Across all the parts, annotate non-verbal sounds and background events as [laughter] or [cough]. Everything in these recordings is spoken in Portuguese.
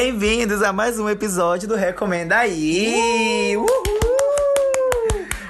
Bem-vindos a mais um episódio do Recomenda Aí! Uhul!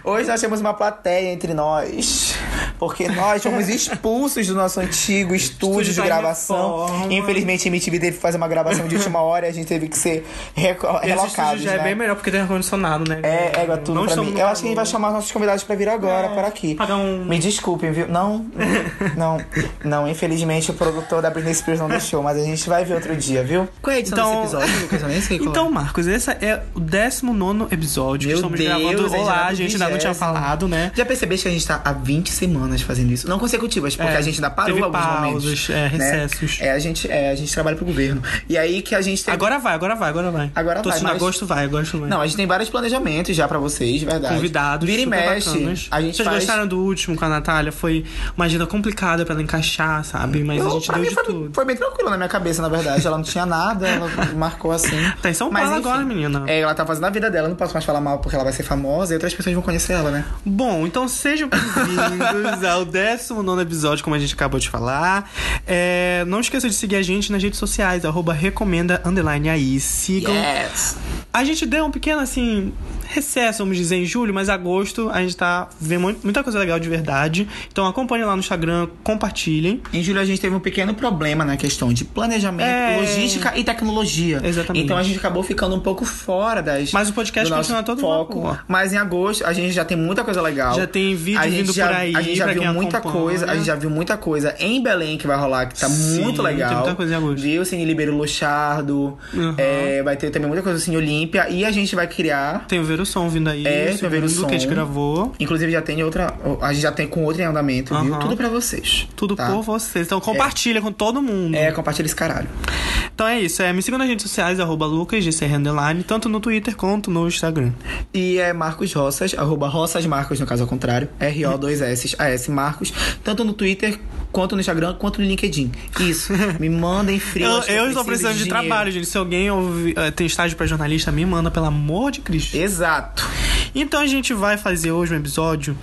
Hoje nós temos uma plateia entre nós. Porque nós fomos expulsos do nosso antigo estúdio, Estúdio de tá gravação. reforma. Infelizmente, a MTV teve que fazer uma gravação de última hora e a gente teve que ser estúdio já né? é bem melhor porque tem ar-condicionado, né? É, égua tudo Não pra mim. Eu acho que a gente vai chamar os nossos convidados pra vir agora, É, para aqui. pagar um- Me desculpem, viu? Não, [laughs] não, não. Infelizmente o produtor da Britney Spears não deixou, mas a gente vai ver outro dia, viu? Qual é a edição Então- desse episódio, Lucas? Eu nem sei qual Então, Marcos, esse é o 19 episódio Meu que estamos Deus, gravando. gente já Olá, gente ainda não tinha 20º. falado, né? Já percebeste que a gente tá há 20 semanas fazendo isso? Não consecutivas, porque É, a gente ainda parou teve alguns pausas, momentos. é, né? recessos. É, a gente, é, a gente trabalha pro governo. E aí que a gente tem. Agora vai, agora vai, agora vai. Agora Tô vai, mas- agosto vai, agosto vai. Não, a gente tem vários planejamentos já pra vocês, de verdade. Convidados, Vira e mexe. bacanas. A gente Vocês faz... gostaram do último com a Natália? Foi uma agenda complicada pra ela encaixar, sabe? Mas a Eu, gente pra deu de foi, tudo. foi bem tranquilo na minha cabeça, na verdade. Ela não tinha nada, ela [laughs] marcou assim. Tá em São Mas, Paulo enfim, agora, menina. É, ela tá fazendo a vida dela, não posso mais falar mal porque ela vai ser famosa e outras pessoas vão conhecer ela, né? Bom, então sejam bem-vindos [laughs] ao 19 episódio, como a gente acabou de falar. É, não esqueça de seguir a gente nas redes sociais, arroba recomenda underline aí. Sigam. Yes! A gente deu um pequeno, assim, recesso, vamos dizer, em julho, mas agosto a gente tá vendo mu- muita coisa legal de verdade. Então acompanhem lá no Instagram, compartilhem. Em julho a gente teve um pequeno problema na questão de planejamento, É. logística e tecnologia. Exatamente. Então a gente acabou ficando um pouco fora das. Mas o podcast continua todo foco. vapor. Mas em agosto a gente já tem muita coisa legal. Já tem vídeo a gente vindo já, por aí A gente já viu muita acompanha. coisa. A gente já viu muita coisa em Belém que vai rolar, que tá Sim, muito legal. tem muita coisa em agosto. Viu? Cine Libero Luchardo. Uhum. É, vai ter também muita coisa Cine Olímpia. E a gente vai criar. Tem o Ver o Som vindo aí, É, o tem o Ver o segundo que a gente Som. gravou. Inclusive já tem outra. A gente já tem com outra em andamento, viu? Aham. Tudo pra vocês. Tudo tá? por vocês. Então compartilha com todo mundo. É, compartilha esse caralho. Então é isso. É, me sigam nas redes sociais, arroba LucasGCR Underline, tanto no Twitter quanto no Instagram. E é Marcos Roças, arroba Roças Marcos, no caso ao contrário. R-O-2-S, A-S Marcos. Tanto no Twitter, quanto no Instagram, quanto no LinkedIn. Isso. [laughs] Me mandem frio. Eu, eu estou precisando de, dinheiro. trabalho, gente. Se alguém eh, tem estágio pra jornalista, me manda, pelo amor de Cristo. Exato. Então a gente vai fazer hoje um episódio.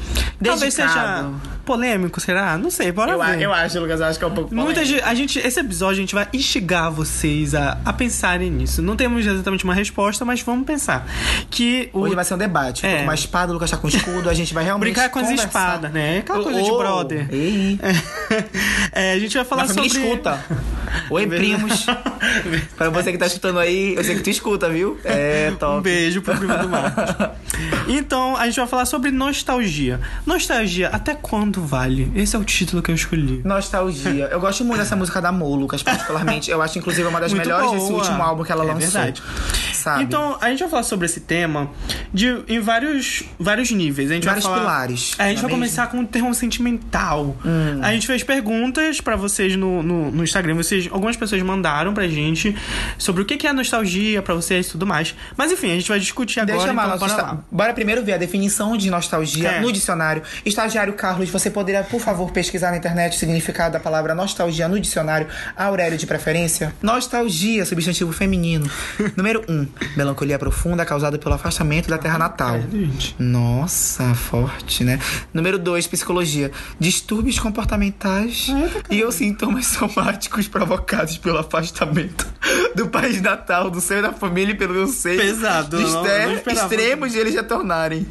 Talvez seja Dedicado. polêmico, será? Não sei, bora Eu, ver. eu acho, Lucas, eu acho que é um pouco Muita polêmico. gente, a gente, esse episódio a gente vai instigar vocês a, a pensarem nisso. Não temos exatamente uma resposta, mas vamos pensar. Que o, Hoje vai ser um debate. É. com uma espada, o Lucas tá com escudo, a gente vai realmente brincar com as conversar. espadas, né? Aquela coisa de Oh, brother. Ei, [laughs] É, a gente vai falar sobre. escuta. [laughs] Oi, primos. [laughs] pra você que tá escutando aí, eu sei que tu escuta, viu? É, top. Um beijo pro primo do Marcos. [laughs] Então, a gente vai falar sobre nostalgia. Nostalgia, até quando vale? Esse é o título que eu escolhi. Nostalgia. Eu gosto muito dessa música da Mo, Lucas, particularmente. Eu acho, inclusive, uma das Muito melhores desse boa. último álbum que ela É lançou. verdade. Sabe? Então, a gente vai falar sobre esse tema de, em vários, vários níveis. A gente Vários vai falar, pilares, É, a gente não é vai mesmo? começar com o termo sentimental. A gente fez perguntas pra vocês no, no, no Instagram. Vocês, algumas pessoas mandaram pra gente sobre o que é nostalgia pra vocês e tudo mais. Mas enfim, a gente vai discutir agora. Deixa chamar bora primeiro ver a definição de nostalgia É. no dicionário. Estagiário Carlos, você poderia, por favor, pesquisar na internet o significado da palavra nostalgia no dicionário Aurélio de preferência? Nostalgia, substantivo feminino. [laughs] Número 1. Um, melancolia profunda causada pelo afastamento da terra natal. Nossa, forte, né? Número 2, psicologia. Distúrbios comportamentais e ou sintomas somáticos provocados pelo afastamento do país natal, do seio da família e pelo seio Pesado, dos não-. Extremos de eles retornarem.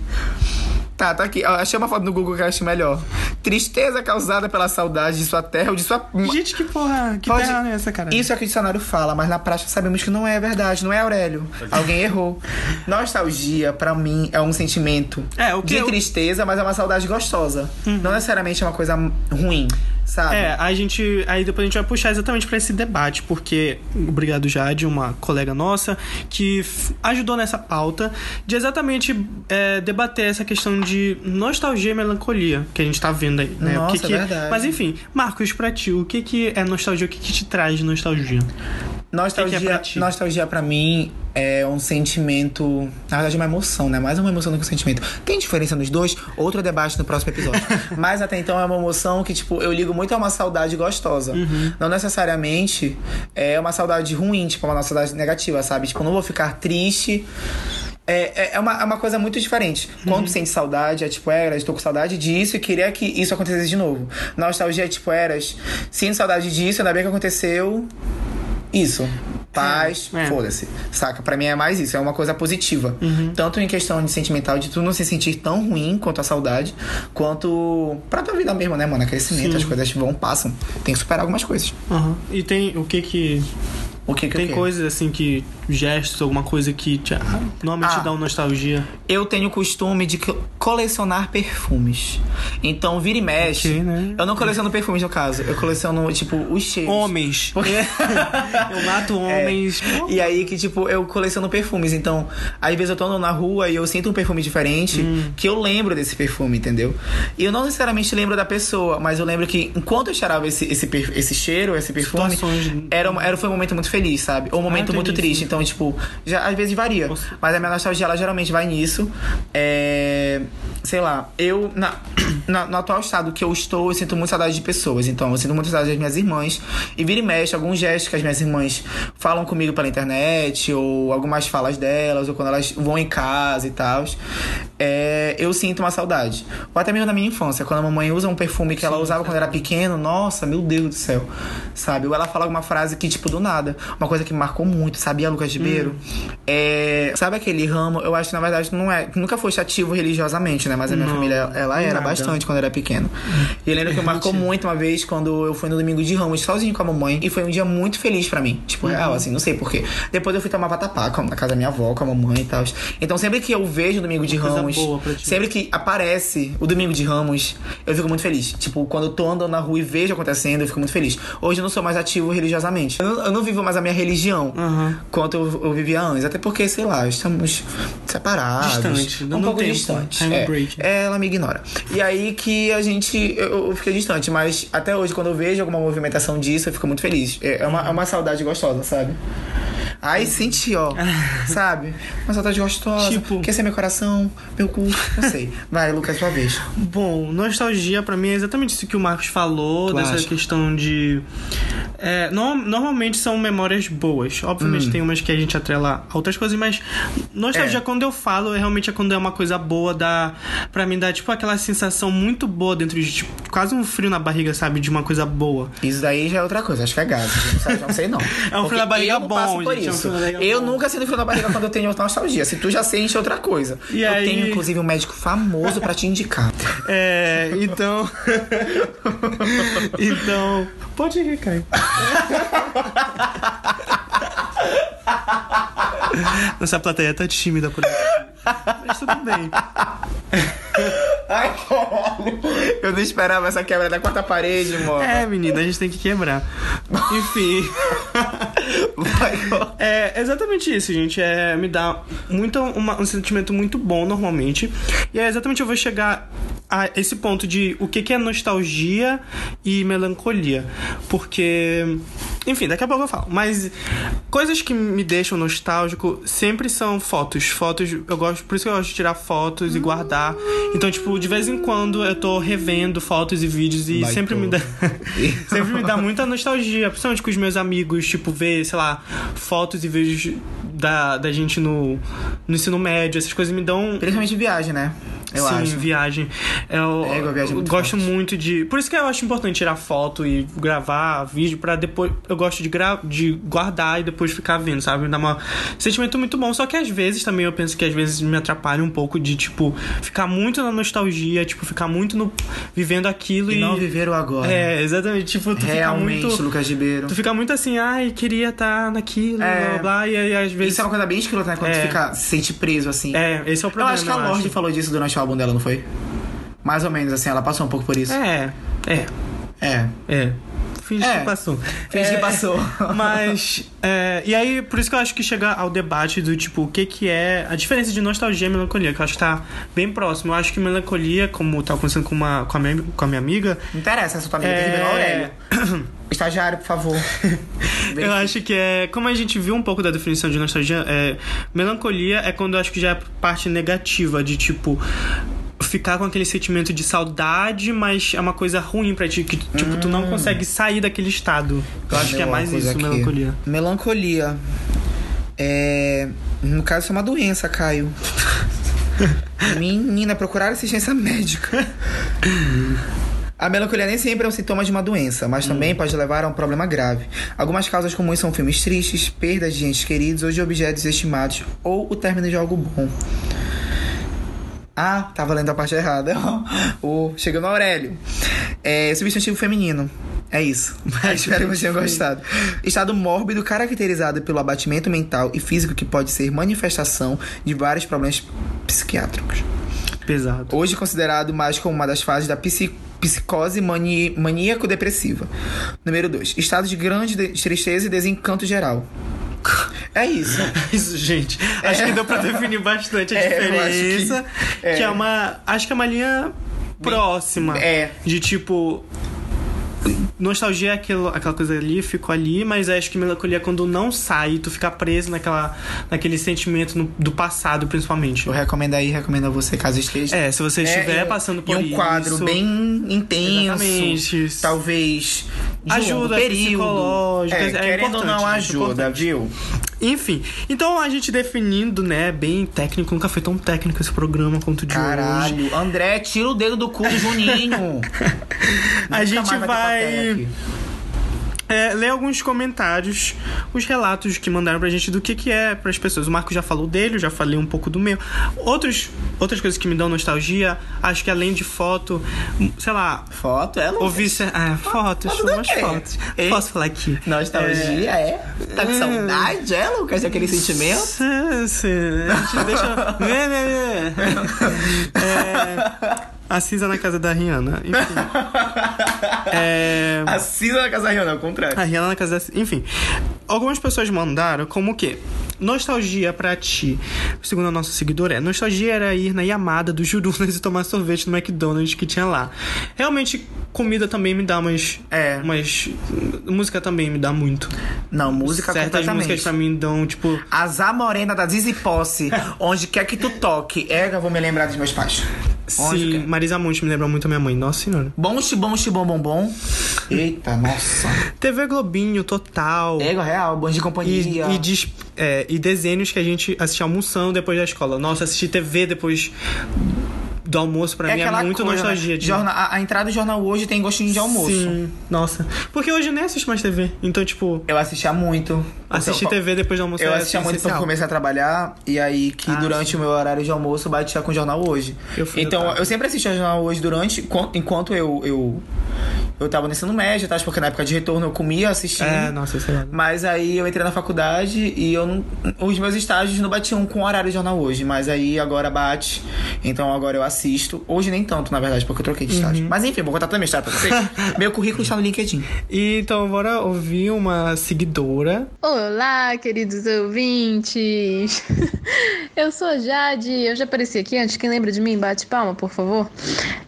Tá, tá aqui. Ó, Achei uma foto no Google que eu acho melhor. Tristeza causada pela saudade de sua terra ou de sua... Gente, que porra, que Pode- terra é essa, cara? Isso é o que o dicionário fala, mas na prática sabemos que não é verdade, não é Aurélio. Alguém errou. Nostalgia, pra mim, é um sentimento É, o que de eu- tristeza, mas é uma saudade gostosa. Não necessariamente é uma coisa ruim, sabe? É, a gente. Aí depois a gente vai puxar exatamente pra esse debate, porque. Obrigado, Jade, uma colega nossa, que ajudou nessa pauta de exatamente é, debater essa questão de nostalgia e melancolia que a gente tá vendo aí, né? Nossa, o que que... é verdade. Mas enfim, Marcos, pra ti, o que, que é nostalgia? O que, que te traz nostalgia? Nostalgia, que que é pra ti? nostalgia pra mim é um sentimento, na verdade é uma emoção, né? Mais uma emoção do que um sentimento. Tem diferença nos dois? Outro debate no próximo episódio. [laughs] Mas até então é uma emoção que tipo eu ligo muito a uma saudade gostosa. Uhum. Não necessariamente é uma saudade ruim, tipo uma saudade negativa, sabe? Tipo, eu não vou ficar triste. É, é, é uma, é uma coisa muito diferente. Quando tu sente saudade, é tipo, Eras, tô com saudade disso e queria que isso acontecesse de novo. Nostalgia é tipo, Eras, sinto saudade disso, ainda bem que aconteceu isso. paz, É, é. foda-se. Saca? Pra mim é mais isso, é uma coisa positiva. Uhum. Tanto em questão de sentimental, de tu não se sentir tão ruim quanto a saudade, quanto pra tua vida mesmo, né, mano? Crescimento, Sim. as coisas vão, passam. Tem que superar algumas coisas. Aham. E tem o que que. O que que Tem coisas assim que. gestos, alguma coisa que te, normalmente Ah. dá uma nostalgia. Eu tenho o costume de co- colecionar perfumes. Então, vira e mexe. Ok, né? Eu não coleciono perfumes, no caso. Eu coleciono, tipo, os cheiros. Homens. [laughs] eu mato homens. E aí que, tipo, eu coleciono perfumes. Então, às vezes eu tô andando na rua e eu sinto um perfume diferente Hum. que eu lembro desse perfume, entendeu? E eu não necessariamente lembro da pessoa, mas eu lembro que enquanto eu cheirava esse, esse, esse cheiro, esse perfume, Situações- era, era, foi um momento muito feliz, sabe? Ou um momento entendi, muito triste. sim. Então, tipo, já, às vezes varia. Nossa. Mas a minha nostalgia, ela geralmente vai nisso. É. Sei lá, eu, na, [clears throat] na- no atual estado que eu estou, eu sinto muito saudade de pessoas. Então, eu sinto muito saudade das minhas irmãs. E vira e mexe, alguns gestos que as minhas irmãs falam comigo pela internet, ou algumas falas delas, ou quando elas vão em casa e tal. É, eu sinto uma saudade. Ou até mesmo na minha infância, quando a mamãe usa um perfume que ela usava quando era pequeno, nossa, meu Deus do céu. Sabe? Ou ela fala alguma frase que, tipo, do nada. Uma coisa que me marcou muito, sabia, Lucas Ribeiro? É, sabe aquele ramo? Eu acho que na verdade não é. Nunca foi ativo religiosamente, né? Mas a minha Não, família, ela era nada. bastante quando eu era pequeno. E eu lembro que marcou muito uma vez quando eu fui no domingo de Ramos sozinho com a mamãe. E foi um dia muito feliz pra mim. Tipo, real, assim, não sei porquê. Depois eu fui tomar vatapá na casa da minha avó, com a mamãe e tal. Então sempre que eu vejo o domingo de Ramos, sempre que aparece o domingo de Ramos, eu fico muito feliz. Tipo, quando eu tô andando na rua e vejo acontecendo, eu fico muito feliz. Hoje eu não sou mais ativo religiosamente. Eu não, eu não vivo mais a minha religião Aham. quanto eu, eu vivia antes. Até porque, sei lá, estamos separados. Distante, um pouco tempo, distante. É, é, ela me ignora. E aí que a gente. Eu, eu fiquei distante, mas até hoje, quando eu vejo alguma movimentação disso, eu fico muito feliz. É, é uma, é uma saudade gostosa, sabe? Aí senti, ó, [laughs] sabe? Uma saudade gostosa. Tipo- Quer ser meu coração, meu cu, não sei. Vai, Lucas, sua vez. Bom, nostalgia pra mim é exatamente isso que o Marcos falou, Tu dessa acha? questão de. É, no- normalmente são memórias boas. Hum. Obviamente tem umas que a gente atrela a outras coisas, mas nostalgia, É. quando eu falo, é realmente é quando é uma coisa boa, dá. Pra mim dá tipo aquela sensação muito boa dentro de. Tipo, quase um frio na barriga, sabe? De uma coisa boa. Isso daí já é outra coisa, acho que é gás. Não sei, não. [laughs] É um frio na barriga bom, por gente, é um isso. eu bom. nunca sinto frio na barriga quando eu tenho nostalgia. Se tu já sente, outra coisa. E eu aí- tenho, inclusive, um médico famoso pra te indicar. [laughs] É, então. [laughs] então. Pode rir, Caio. ha ha ha ha ha [laughs] Nossa plateia tá tímida por aqui. Mas tudo bem. [laughs] Ai, caralho. Eu não esperava essa quebra da quarta parede, mano. É, menina, a gente tem que quebrar. Enfim. Vai, É exatamente isso, gente. É, me dá muito, uma- um sentimento muito bom normalmente. E é exatamente eu vou chegar a esse ponto de o que, que é nostalgia e melancolia. Porque. Enfim, daqui a pouco eu falo. Mas coisas que me deixam nostálgico sempre são fotos. Fotos, eu gosto, por isso que eu gosto de tirar fotos e guardar. Então, tipo, de vez em quando eu tô revendo fotos e vídeos e sempre me dá. [laughs] sempre me dá muita nostalgia, principalmente com os meus amigos, tipo, ver, sei lá, fotos e vídeos da, da gente no, no ensino médio, essas coisas me dão. Principalmente viagem, né? Eu Sim, acho. viagem. Eu, É, igual viagem é muito gosto forte. muito de. Por isso que eu acho importante tirar foto e gravar vídeo pra depois. Eu gosto de, gra... de guardar e depois ficar vendo, sabe? Me dá um sentimento muito bom. Só que às vezes também eu penso que às vezes me atrapalha um pouco de, tipo, ficar muito na nostalgia, tipo, ficar muito no. vivendo aquilo e. E não viver o agora. É, exatamente. Tipo, tu Realmente, fica muito. Lucas Ribeiro. Tu fica muito assim, ai, queria estar naquilo, É. blá blá. E aí às vezes. Isso é uma coisa bem escrota, né? Quando É. tu fica, se sente preso, assim. É, esse é o eu problema. acho que a Lorde falou disso durante o álbum dela, não foi? Mais ou menos, assim, ela passou um pouco por isso. É, é, É. é. Finge É. que passou. Finge que É, passou. [laughs] Mas, é, e aí, por isso que eu acho que chega ao debate do tipo, o que que é a diferença de nostalgia e melancolia, que eu acho que tá bem próximo. Eu acho que melancolia, como tá acontecendo com, uma, com, a, minha, com a minha amiga, Não interessa, essa tua amiga É. tem Aurélio. [coughs] Estagiário, por favor. [laughs] Eu acho que é. Como a gente viu um pouco da definição de nostalgia, é, melancolia é quando eu acho que já é parte negativa, de tipo. Ficar com aquele sentimento de saudade, mas é uma coisa ruim pra ti, que tipo, tu não consegue sair daquele estado. Eu acho que é mais isso, aqui. melancolia. Melancolia. É. No caso, isso é uma doença, Caio. [laughs] Menina, procurar assistência médica. A melancolia nem sempre é um sintoma de uma doença, mas também pode levar a um problema grave. Algumas causas comuns são filmes tristes, perdas de entes queridos ou de objetos estimados, ou o término de algo bom. Ah, tava lendo a parte errada. [laughs] o chegou no Aurélio. É, substantivo feminino. É isso. [laughs] Espero que vocês tenham gostado. Estado mórbido caracterizado pelo abatimento mental e físico que pode ser manifestação de vários problemas psiquiátricos. Pesado. Hoje considerado mais como uma das fases da psi- psicose maníaco-depressiva. Número 2. Estado de grande de- tristeza e desencanto geral. É isso. [laughs] Isso, gente. Acho que deu pra definir bastante a [laughs] É, acho que- diferença. que, é. é. uma. Acho que é uma linha próxima. É. De tipo. Nostalgia é aquilo, aquela coisa ali, ficou ali, mas acho que melancolia é quando não sai, tu fica preso naquela, naquele sentimento no- do passado, principalmente. Eu recomendo aí, recomendo a você caso esteja. É, se você É, estiver e- passando por e um isso. quadro bem intenso, Exatamente. talvez um Ajuda psicológica, é, é querendo ou não é ajuda, importante. viu? Enfim, então a gente definindo, né, bem técnico, nunca foi tão técnico esse programa quanto o de hoje. Caralho, André, tira o dedo do cu do Juninho. [laughs] A gente vai-. É, ler alguns comentários, os relatos que mandaram pra gente do que, que é pras pessoas. O Marco já falou dele, eu já falei um pouco do meu. Outros, outras coisas que me dão nostalgia, acho que além de foto, sei lá, Foto, é, Lucas? ouvir. Ah, fotos, foto umas fotos. Hein? Posso falar aqui? Nostalgia, é? Tá com É. saudade, é, Lucas, daquele sentimento? Sim, sim. A gente deixa. [laughs] É, a Cisa na casa da Rihanna. Enfim. [laughs] É. A Cisa da Casa Rio, não, ao contrário. A Rihanna na casa da... Enfim, algumas pessoas mandaram como o quê? Nostalgia pra ti, segundo a nossa seguidora, é nostalgia era ir na Yamada do Jurunas [laughs] e tomar sorvete no McDonald's que tinha lá. Realmente, comida também me dá umas. É. Umas. Música também me dá muito. Não, música Certas completamente. músicas pra mim dão, tipo. Azar Morena da Zizi Posse, [laughs] onde quer que tu toque. É, eu vou me lembrar dos meus pais. Onde Sim, quer. Marisa Monte me lembra muito a minha mãe. Nossa senhora. Bom, bom, bom, bom, bom. Eita, nossa. TV Globinho, total. Ego real, bom de companhia. E, e, é, e desenhos que a gente assistia almoção depois da escola. Nossa, assistir TV depois do almoço pra mim é muito coisa, nostalgia. né? de- Jorna- a, a entrada do jornal hoje tem gostinho de almoço. Sim, nossa. Porque hoje eu nem assisto mais TV. Então, tipo, Eu assistia muito. Assistir Porque eu- TV depois do almoço Eu é assistia muito essencial. comecei a trabalhar e aí que Ah, durante sim. o meu horário de almoço batia com o jornal hoje. Eu fui então eu sempre assistia o jornal hoje durante enquanto- eu eu eu tava no ensino médio, tá? porque na época de retorno eu comia assistindo. É, nossa, sei lá. Mas aí eu entrei na faculdade e eu não, os meus estágios não batiam com o horário de jornal hoje, mas aí agora bate. Então agora eu assisto. Hoje nem tanto, na verdade, porque eu troquei de estágio. Mas enfim, vou contar toda a minha história pra vocês. [laughs] Meu currículo está no LinkedIn. E, então, bora ouvir uma seguidora. Olá, queridos ouvintes! [laughs] Eu sou Jade, eu já apareci aqui antes. Quem lembra de mim, bate palma, por favor.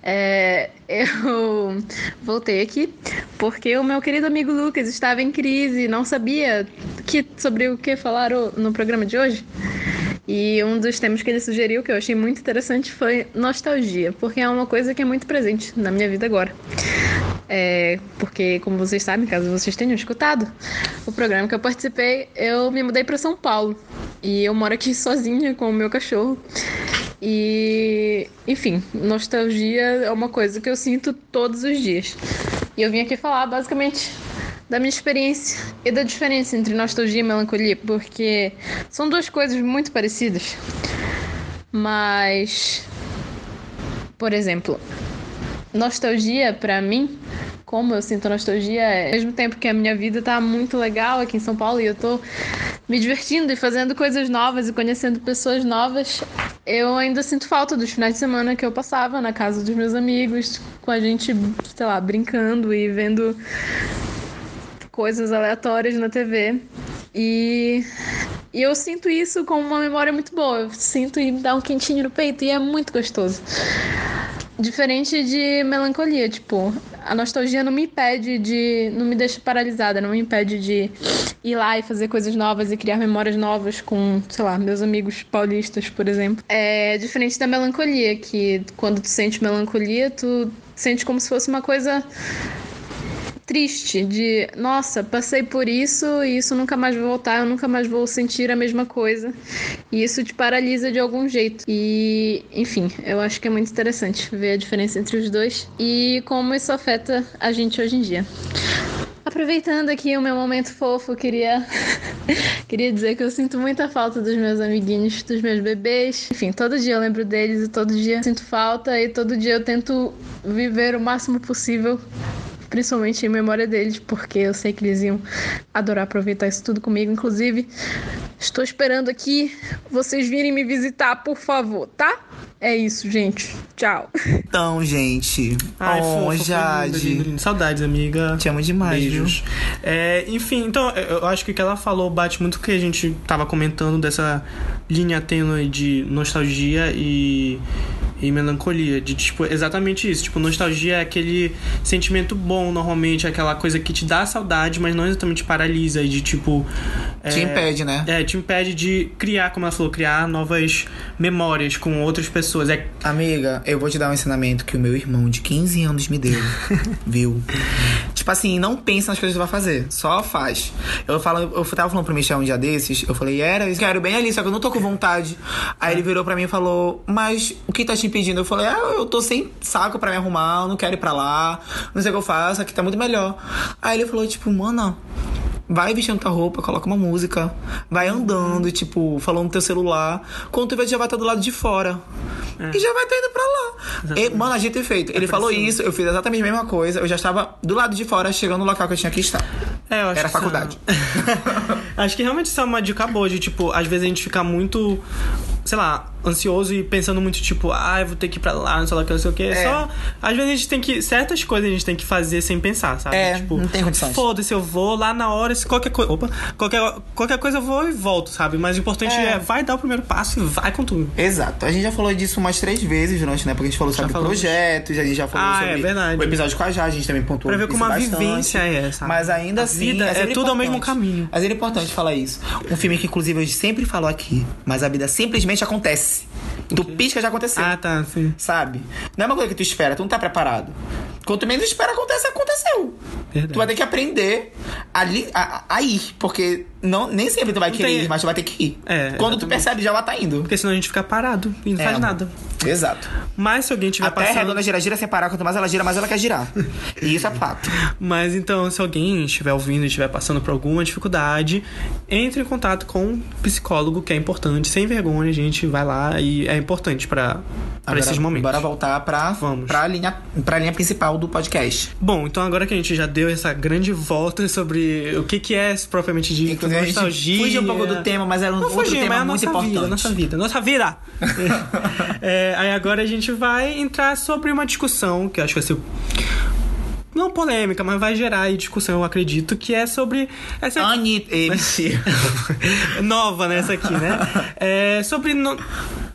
É, eu voltei aqui porque o meu querido amigo Lucas estava em crise, não sabia que, sobre o que falar no programa de hoje. E um dos temas que ele sugeriu, que eu achei muito interessante, foi nostalgia, porque é uma coisa que é muito presente na minha vida agora. É, porque, como vocês sabem, caso vocês tenham escutado o programa que eu participei, eu me mudei para São Paulo. E eu moro aqui [laughs] sozinha com o meu cachorro. E, enfim, nostalgia é uma coisa que eu sinto todos os dias. E eu vim aqui falar basicamente da minha experiência e da diferença entre nostalgia e melancolia, porque são duas coisas muito parecidas. Mas, por exemplo, nostalgia pra mim, como eu sinto nostalgia, é ao mesmo tempo que a minha vida tá muito legal aqui em São Paulo e eu tô me divertindo e fazendo coisas novas e conhecendo pessoas novas, eu ainda sinto falta dos finais de semana que eu passava na casa dos meus amigos, com a gente, sei lá, brincando e vendo coisas aleatórias na TV. E, e eu sinto isso como uma memória muito boa. Eu sinto e me dá um quentinho no peito e é muito gostoso. Diferente de melancolia, tipo, a nostalgia não me impede de. não me deixa paralisada, não me impede de ir lá e fazer coisas novas e criar memórias novas com, sei lá, meus amigos paulistas, por exemplo. É diferente da melancolia, que quando tu sente melancolia, tu sente como se fosse uma coisa triste de, nossa, passei por isso e isso nunca mais vai voltar, eu nunca mais vou sentir a mesma coisa. E isso te paralisa de algum jeito. E, enfim, eu acho que é muito interessante ver a diferença entre os dois e como isso afeta a gente hoje em dia. Aproveitando aqui o meu momento fofo, queria [laughs] queria dizer que eu sinto muita falta dos meus amiguinhos, dos meus bebês. Enfim, todo dia eu lembro deles e todo dia sinto falta e todo dia eu tento viver o máximo possível principalmente em memória deles, porque eu sei que eles iam adorar aproveitar isso tudo comigo. Inclusive, estou esperando aqui vocês virem me visitar, por favor, tá? É isso, gente. Tchau. Então, gente. Ai, oh, foi Jade. Saudades, amiga. Te amo demais, Beijos. É, enfim, então, eu eu acho que o que ela falou bate muito com o que a gente tava comentando dessa linha tênue de nostalgia e, e melancolia. De, tipo, exatamente isso. Tipo, nostalgia é aquele sentimento bom, normalmente, aquela coisa que te dá saudade, mas não exatamente paralisa. E de, tipo... Te é, impede, né? É, te impede de criar, como ela falou, criar novas memórias com outras pessoas. É, Amiga, eu vou te dar um ensinamento que o meu irmão de 15 anos me deu. [laughs] viu? Tipo assim, não pensa nas coisas que vai fazer. Só faz. Eu, falo, eu tava falando pro Michel um dia desses, eu falei, era, eu quero bem ali, só que eu não tô com vontade. Aí ele virou pra mim e falou, mas o que tá te impedindo? Eu falei, ah, eu tô sem saco pra me arrumar, eu não quero ir pra lá, não sei o que eu faço, aqui tá muito melhor. Aí ele falou, tipo, mano. Vai vestindo tua roupa, coloca uma música, vai andando, tipo, falando no teu celular. Quando tu vê, já vai estar do lado de fora. E já vai estar indo pra lá. E, mano, a gente tem feito. Ele falou isso, eu fiz exatamente a mesma coisa. Eu já estava do lado de fora, chegando no local que eu tinha que estar. É, eu acho Era que isso é- faculdade. [laughs] acho que realmente isso é uma dica boa de, tipo, às vezes a gente fica muito, sei lá, ansioso e pensando muito, tipo, ah, eu vou ter que ir pra lá, não sei lá o que, não sei o que. É. Só, às vezes a gente tem que, certas coisas a gente tem que fazer sem pensar, sabe? É, tipo, não tem condições. Foda-se, eu vou lá na hora, se qualquer coisa, opa, qualquer, qualquer coisa eu vou e volto, sabe? Mas o importante É. é, vai dar o primeiro passo e vai com tudo. Exato. A gente já falou disso umas três vezes durante, né? Porque a gente falou sobre projetos, a gente já falou Ah, sobre é verdade. o episódio com a Jade, a gente também pontuou Pra ver como a bastante. vivência é essa. Mas ainda A assim, vida é tudo ao mesmo importante. caminho. Mas é importante falar isso. Um filme que, inclusive, eu sempre falo aqui, mas a vida simplesmente acontece. Tu pisca, já aconteceu. Ah, tá, sim. Sabe? Não é uma coisa que tu espera, tu não tá preparado. Quanto menos espera, acontece, aconteceu. Verdade. Tu vai ter que aprender a, li- a- a ir, porque não, nem sempre tu vai Não querer tem- ir, mas tu vai ter que ir. É, Quando tu percebe, já vai tá indo. Porque senão a gente fica parado e não É, faz nada. Exato. Mas se alguém tiver A terra é passando... redonda gira, gira sem parar. Quanto mais ela gira, mais ela quer girar. E [laughs] isso é fato. Mas então, se alguém estiver ouvindo e estiver passando por alguma dificuldade, entre em contato com um psicólogo, que é importante. Sem vergonha, a gente vai lá e é importante Agora, esses momentos. Bora voltar pra, Vamos. pra, linha, pra linha principal do podcast. Bom, então agora que a gente já deu essa grande volta sobre o que, que é propriamente dito, Inclusive, a gente nostalgia... fugiu um pouco do tema, mas era um Não outro fugir, tema muito importante. vida, nossa vida, nossa vida. [laughs] É, aí agora a gente vai entrar sobre uma discussão que eu acho que vai ser não polêmica, mas vai gerar aí discussão, eu acredito, que é sobre essa Anitta. [laughs] mentira. nova nessa aqui, né? [laughs] É sobre no-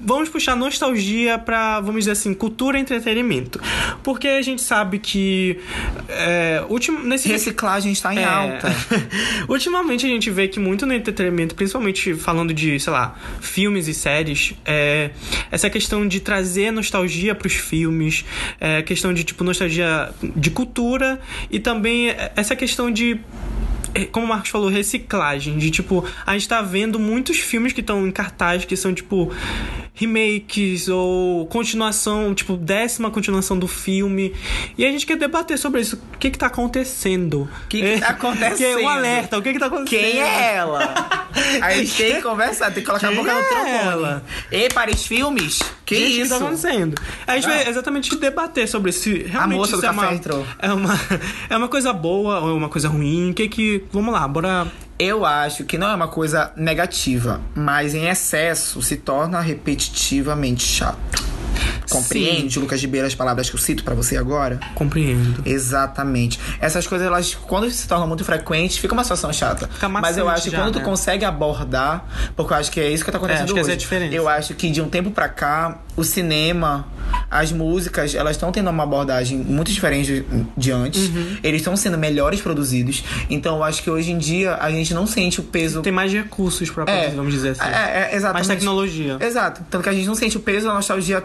vamos puxar nostalgia pra, vamos dizer assim, cultura e entretenimento. Porque a gente sabe que é, ultim, nesse Reciclagem está em é. alta. [laughs] Ultimamente a gente vê que muito no entretenimento, principalmente falando de, sei lá, filmes e séries, é, essa questão de trazer nostalgia pros filmes, é, questão de, tipo, nostalgia de cultura e também essa questão de como o Marcos falou, reciclagem. De tipo, a gente tá vendo muitos filmes que estão em cartaz que são, tipo, remakes ou continuação, tipo, décima continuação do filme. E a gente quer debater sobre isso. O que que tá acontecendo? O que que tá [laughs] acontecendo? Que é um alerta, o que que tá acontecendo? Quem é ela? A gente [laughs] tem que conversar, tem que colocar Quem a boca no é trombone. ela? E Paris Filmes? Que Gente, o que isso? tá acontecendo? A gente vai exatamente debater sobre se realmente moça do isso é, café uma, entrou. é uma [laughs] é uma coisa boa ou é uma coisa ruim. O que que vamos lá, bora Eu acho que não é uma coisa negativa, mas em excesso se torna repetitivamente chato. Compreende, Lucas Ribeiro, as palavras que eu cito pra você agora? compreendo. Exatamente. Essas coisas, elas, quando se tornam muito frequentes, fica uma situação chata. Fica Mas eu acho que já, quando tu né? consegue abordar, porque eu acho que é isso que tá acontecendo É, acho que essa hoje. é a diferença. Eu acho que de um tempo pra cá, o cinema, as músicas, elas estão tendo uma abordagem muito diferente de, antes. Uhum. Eles estão sendo melhores produzidos. Então eu acho que hoje em dia a gente não sente o peso. Tem mais recursos pra É, produzir, vamos dizer assim. É, é, exatamente. mais tecnologia. Exato. Tanto que a gente não sente o peso da nostalgia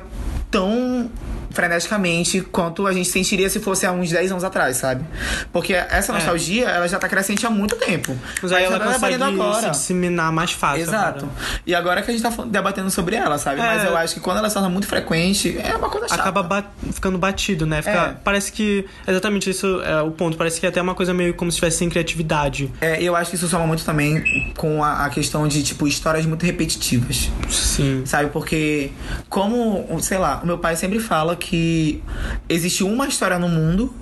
tão freneticamente quanto a gente sentiria se fosse há uns 10 anos atrás, sabe? Porque essa nostalgia, ela já tá crescente há muito tempo. Mas aí ela tá consegue debatendo se disseminar mais fácil. Exato. agora. E agora que a gente tá debatendo sobre ela, sabe? É. Mas eu acho que quando ela se torna muito frequente, é uma coisa chata. Acaba ba- ficando batido, né? Fica- É. Parece que. Exatamente isso é o ponto. Parece que é até uma coisa meio como se tivesse sem criatividade. É, eu acho que isso soma muito também com a, a questão de, tipo, histórias muito repetitivas. Sim. Sabe? Porque, como, sei lá, o meu pai sempre fala que existe uma história no mundo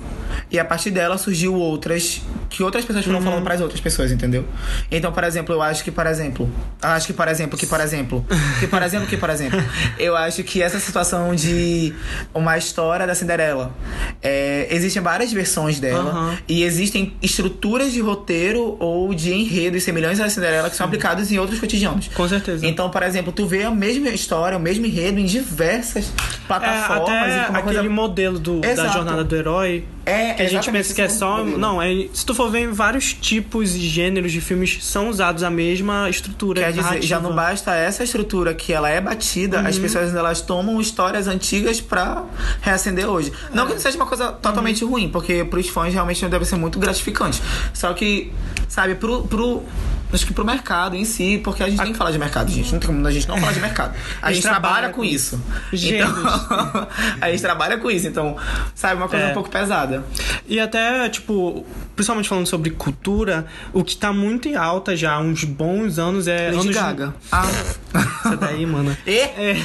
e a partir dela surgiu outras que outras pessoas foram falando para as outras pessoas, entendeu? Então, por exemplo, eu acho que, por exemplo, acho que, por exemplo, que, por exemplo, que, por exemplo, que, por exemplo, eu acho que essa situação de uma história da Cinderela, é, existem várias versões dela Aham. e existem estruturas de roteiro ou de enredo semelhantes à Cinderela que são aplicadas em outros cotidianos. Com certeza. Então, por exemplo, tu vê a mesma história, o mesmo enredo em diversas É, plataformas até uma aquele coisa. modelo do, da jornada do herói. É, que a gente pensa que é só. modelo. Não, é, se tu for ver, vários tipos e gêneros de filmes são usados a mesma estrutura. Quer dizer, já narrativa. não basta essa estrutura que ela é batida, Uhum. as pessoas elas tomam histórias antigas pra reacender hoje. Não que não seja uma coisa totalmente Uhum. ruim, porque pros fãs realmente não deve ser muito gratificante. Só que, sabe, pro. pro Acho que pro mercado em si, porque a gente tem que falar de mercado, gente. Não tem como a gente não falar de mercado. A, [laughs] A gente gente trabalha trabalha com isso. Gênios. Então, [laughs] a gente trabalha com isso. Então, sabe, uma coisa É. um pouco pesada. E até, tipo, principalmente falando sobre cultura, o que tá muito em alta já há uns bons anos é. Lady anos Gaga. Ah. [laughs] Essa daí, mano. E? É,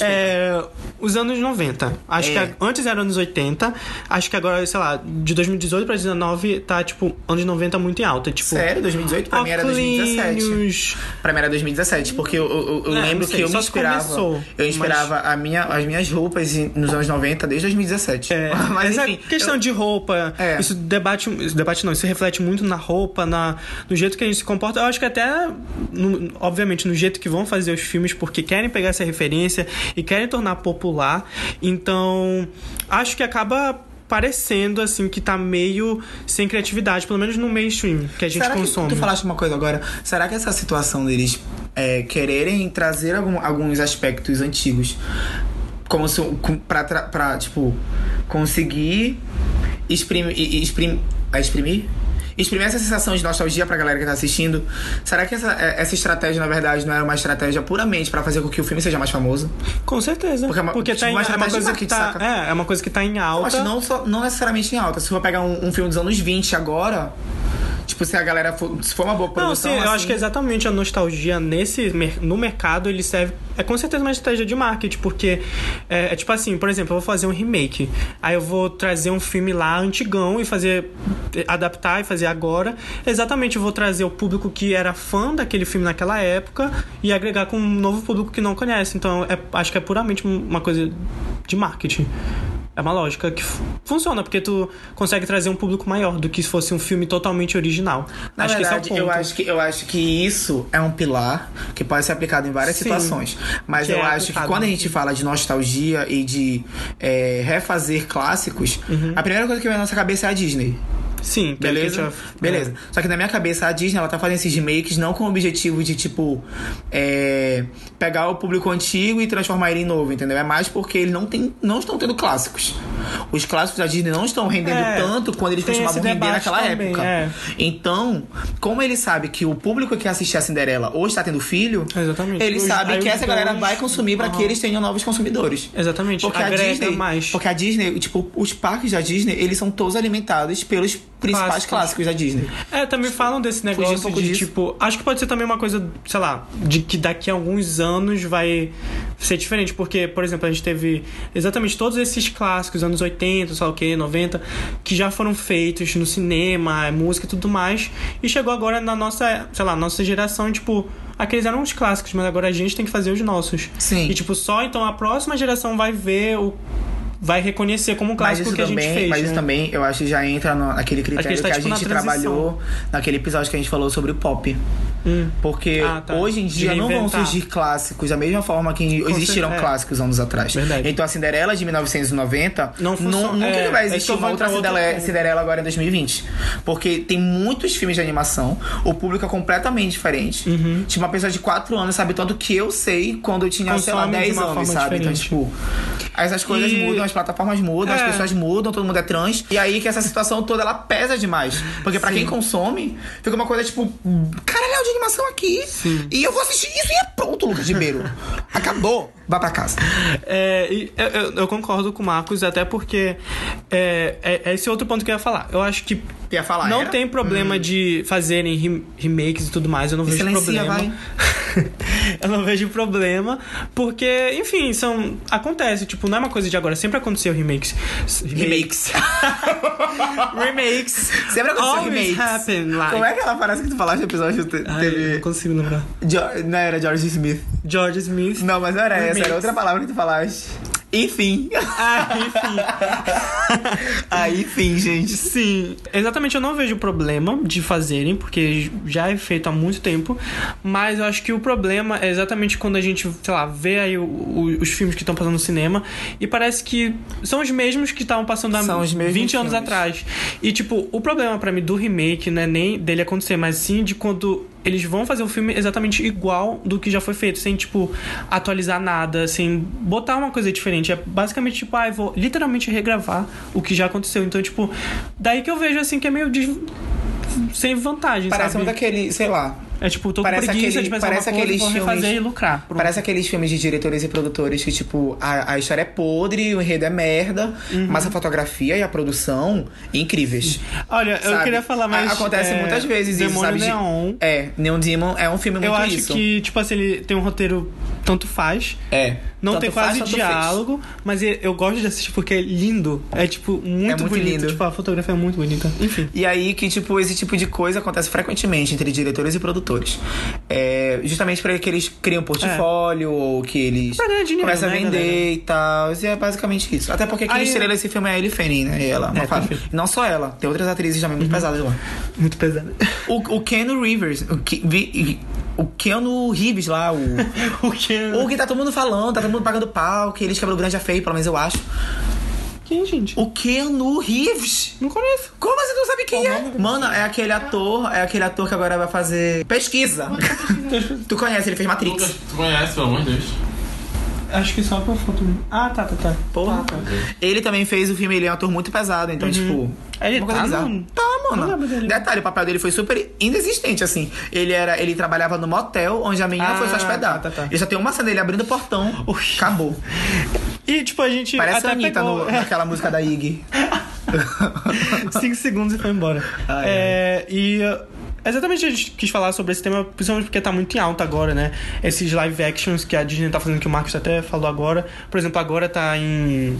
é, os anos 90. Acho É. que antes era anos 80. Acho que agora, sei lá, de 2018 pra 2019 tá, tipo, anos 90 muito em alta. Tipo, Sério? 2018? Pra mim era 2017. óculos, Pra mim era 2017, porque eu, eu- eu É, lembro sei, que eu me inspirava. começou, eu inspirava a minha, as minhas roupas nos anos 90 desde 2017. É, [laughs] Mas essa enfim. questão eu- de roupa, É. isso debate, isso debate não, isso reflete muito na roupa, na, no jeito que a gente se comporta. Eu acho que até, no- obviamente, no jeito que vão fazer os filmes, porque querem pegar essa referência e querem tornar popular. Então, acho que acaba parecendo assim que tá meio sem criatividade, pelo menos no mainstream que a gente Será consome. que tu falaste uma coisa agora? Será que essa situação deles é, quererem trazer algum- alguns aspectos antigos como se com- pra, pra tipo conseguir exprimir, exprimir, exprimir exprimir essa sensação de nostalgia pra galera que tá assistindo. Será que essa, é, essa estratégia, na verdade, não era uma estratégia puramente pra fazer com que o filme seja mais famoso? Com certeza. Porque Porque, é uma- tá tipo, em, uma é uma coisa que tá, saca? é, é uma coisa que tá em Eu alta. acho não, só, não necessariamente em alta. Se for pegar um, um filme dos anos 20 agora, tipo, se a galera for, se for uma boa Não, produção. sim, eu assim, acho que exatamente a nostalgia nesse no mercado ele serve é com certeza uma estratégia de marketing, porque é, é tipo assim, por exemplo, eu vou fazer um remake, aí eu vou trazer um filme lá antigão e fazer adaptar e fazer agora. Exatamente, eu vou trazer o público que era fã daquele filme naquela época e agregar com um novo público que não conhece. Então, é- acho que é puramente uma coisa de marketing. É uma lógica que funciona, porque tu consegue trazer um público maior do que se fosse um filme totalmente original. Na acho verdade, que esse é o ponto. eu acho que eu acho que isso é um pilar que pode ser aplicado em várias Sim, situações. Mas que eu é acho que aplicado. quando a gente fala de nostalgia e de é, refazer clássicos, Uhum. a primeira coisa que vem na nossa cabeça é a Disney. Sim, é Beleza? tinha- Beleza. Só que na minha cabeça, a Disney, ela tá fazendo esses remakes não com o objetivo de, tipo, é, pegar o público antigo e transformar ele em novo, entendeu? É mais porque eles não, tem, não estão tendo clássicos. Os clássicos da Disney não estão rendendo É, tanto quando eles costumavam render naquela também, época. é. Então, como ele sabe que o público que assistia a Cinderela hoje está tendo filho, Exatamente. ele Os- sabe que essa galera dois- vai consumir para que eles tenham novos consumidores. Exatamente, Porque a Disney, mais. porque a Disney, tipo, os parques da Disney, eles são todos alimentados pelos principais Clássicos. clássicos da Disney. É, também falam desse negócio um de disso. tipo. Acho que pode ser também uma coisa, sei lá, de que daqui a alguns anos vai ser diferente. Porque, por exemplo, a gente teve exatamente todos esses clássicos, anos 80, sei lá o que, 90, que já foram feitos no cinema, música e tudo mais. E chegou agora na nossa, sei lá, nossa geração, tipo. Aqueles eram os clássicos, mas agora a gente tem que fazer os nossos. Sim. E, tipo, só então a próxima geração vai ver o. Vai reconhecer como um clássico que a gente também, fez. mas né? isso também, eu acho que já entra no- naquele critério Acho que que a a gente tá, tipo, na trabalhou naquele episódio que a gente falou sobre o pop. Porque Ah, tá. hoje em dia não vão surgir clássicos da mesma forma que existiram certeza, é. clássicos anos atrás. Verdade. Então a Cinderela de 1990 Não funciona- nunca é, vai é existir eu uma outra Cinderela. Cinderela agora em 2020. Porque tem muitos filmes de animação, o público é completamente diferente. Uhum. Tipo, uma pessoa de 4 anos sabe tanto que eu sei quando eu tinha, sei lá, Consome de 10 uma anos, sabe? Então, diferente. tipo, essas coisas E- mudam, as plataformas mudam, as É. pessoas mudam, todo mundo é trans. E aí que essa situação toda ela pesa demais. Porque pra Sim. quem consome, fica uma coisa tipo, caralho, de animação aqui. E eu vou assistir isso e é pronto, Lucas Ribeiro. Acabou. Vá pra casa. É, eu, eu- concordo com o Marcos, até porque é, é- é esse outro ponto que eu ia falar. Eu acho que Ia falar, não era? tem problema de fazerem rem- remakes e tudo mais. Eu não vejo Silencia, problema. [laughs] eu não vejo problema, porque, enfim, são. Acontece, tipo, não é uma coisa de agora. Sempre aconteceu remakes. Remakes. [laughs] remakes. Sempre aconteceu Always remakes. happen, like. Como é aquela parece que tu falaste no episódio? Te- Ai, teve. não consigo lembrar. Jo- Não era George Smith. George Smith. Não, mas não era essa, Era outra palavra que tu falaste. Enfim. Ah, enfim. [laughs] ah, enfim, gente. Sim, exatamente, eu não vejo problema de fazerem, porque já é feito há muito tempo, mas eu acho que o problema é exatamente quando a gente, sei lá, vê aí o- o- os filmes que estão passando no cinema e parece que são os mesmos que estavam passando há São os mesmos 20 anos filmes. atrás. E, tipo, o problema pra mim do remake não é nem dele acontecer, mas sim de quando eles vão fazer o filme exatamente igual do que já foi feito, sem, tipo, atualizar nada, sem botar uma coisa diferente. É basicamente, tipo, ah, eu vou literalmente regravar o que já aconteceu. Então, tipo, daí que eu vejo, assim, que é meio des- sem vantagem, Parece sabe? muito aquele, sei lá. É tipo, tô com Parece preguiça aquele- de pensar parece uma coisa, aqueles refazer filmes- e lucrar. Pronto. Parece aqueles filmes de diretores e produtores que, tipo, a, a história é podre, o enredo é merda, Uhum. mas a fotografia e a produção incríveis. Olha, eu sabe? queria falar, mas... A- Acontece é, muitas vezes isso, Demônio sabe? De- Neon... É, Neon Demon é um filme muito Eu acho isso. que, tipo assim, ele tem um roteiro tanto faz, É. Não Tanto tem faz, quase tanto diálogo, mas eu gosto de assistir porque é lindo. É, tipo, muito, muito bonito. lindo. Tipo, a fotografia é muito bonita. Enfim. E aí que, tipo, esse tipo de coisa acontece frequentemente entre diretores e produtores. É, justamente pra que eles criam portfólio ou que eles Pra ganhar dinheiro, começam a né, vender galera? e tal. E é basicamente isso. Até porque quem estrela esse filme é a Ellie Fanning, né? E ela, uma É, perfeito. Não só ela, tem outras atrizes também Uhum. muito pesadas lá. Muito pesado. O, o Keanu Rivers, o, Ke- o Keanu Reeves lá, o... [laughs] o que? o que tá todo mundo falando, tá todo mundo pagando pau, que eles quebram o grande a feio, pelo menos eu acho. Quem, gente? O Keanu Reeves. Não conheço. Como você não sabe quem é? Mano, é aquele ator, é aquele ator que agora vai fazer pesquisa. tu conhece, ele fez Matrix. tu conhece, pelo amor de Deus. Acho que só por foto. Ah, tá, tá, tá. Porra. Tá, tá. Ele também fez o filme, ele é um ator muito pesado, então, tipo. Ele tá bizarra. Tá, mano. lembro dele. Detalhe, o papel dele foi super inexistente, assim. Ele era. Ele trabalhava no motel onde a menina Ah, foi se hospedar. tá, tá, tá. Ele só tem uma cena dele abrindo o portão. Oxi. Acabou. E, tipo, a gente Parece a Anitta pegou... no- naquela [laughs] música da Iggy. Cinco segundos e foi embora. Ai, é, E exatamente a gente quis falar sobre esse tema, principalmente porque tá muito em alta agora, né? Esses live actions que a Disney tá fazendo, que o Marcos até falou agora. Por exemplo, agora tá em.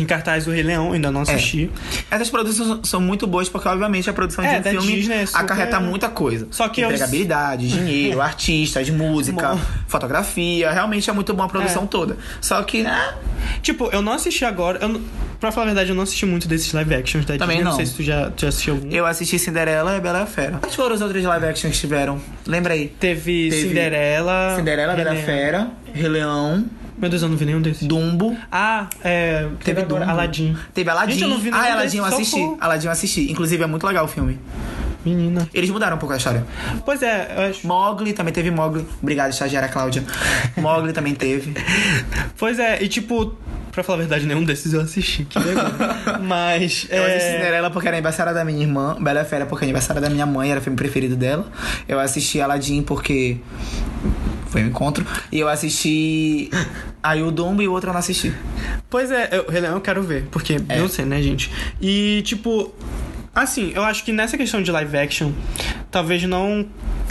Em cartaz o Rei Leão, ainda não assisti. Essas produções são- muito boas porque, obviamente, a produção É, de um filme Disney é super- acarreta muita coisa. Só que eu- Empregabilidade, dinheiro, [laughs] artistas, música, Bom. fotografia. Realmente é muito boa a produção É. toda. Só que, né? Tipo, eu não assisti agora. Eu, pra falar a verdade, eu não assisti muito desses live actions da Também Disney. não. Não sei se tu já, tu já assistiu algum. Eu assisti Cinderela e Bela Fera. Quais foram os outros live action que tiveram? Lembra aí? Teve, Teve Cinderela. Cinderela, Bela Fera, Rei Leão, Meu Deus, eu não vi nenhum desses. Dumbo. Ah, é. Teve Dumbo. Aladdin. Teve Aladdin. Gente, eu não vi ah, nenhum Aladdin desses, eu assisti. socorro. Aladdin eu assisti. Inclusive é muito legal o filme. Menina. Eles mudaram um pouco a história. Pois é, eu acho. Mogli também teve Mogli. Obrigado, estagiária Cláudia. [laughs] Mogli também teve. Pois é, e tipo, pra falar a verdade, nenhum desses eu assisti, que legal. [laughs] Mas. Eu é... assisti Cinderela porque era aniversário da minha irmã. Bela Fera porque era aniversário da minha mãe, era o filme preferido dela. Eu assisti Aladdin porque foi um encontro. E eu assisti aí o Dumbo e o outro eu não assisti. Pois é, eu, Rei Leão eu quero ver, porque É. Beyoncé, né, gente? E, tipo, assim, eu acho que nessa questão de live action, talvez não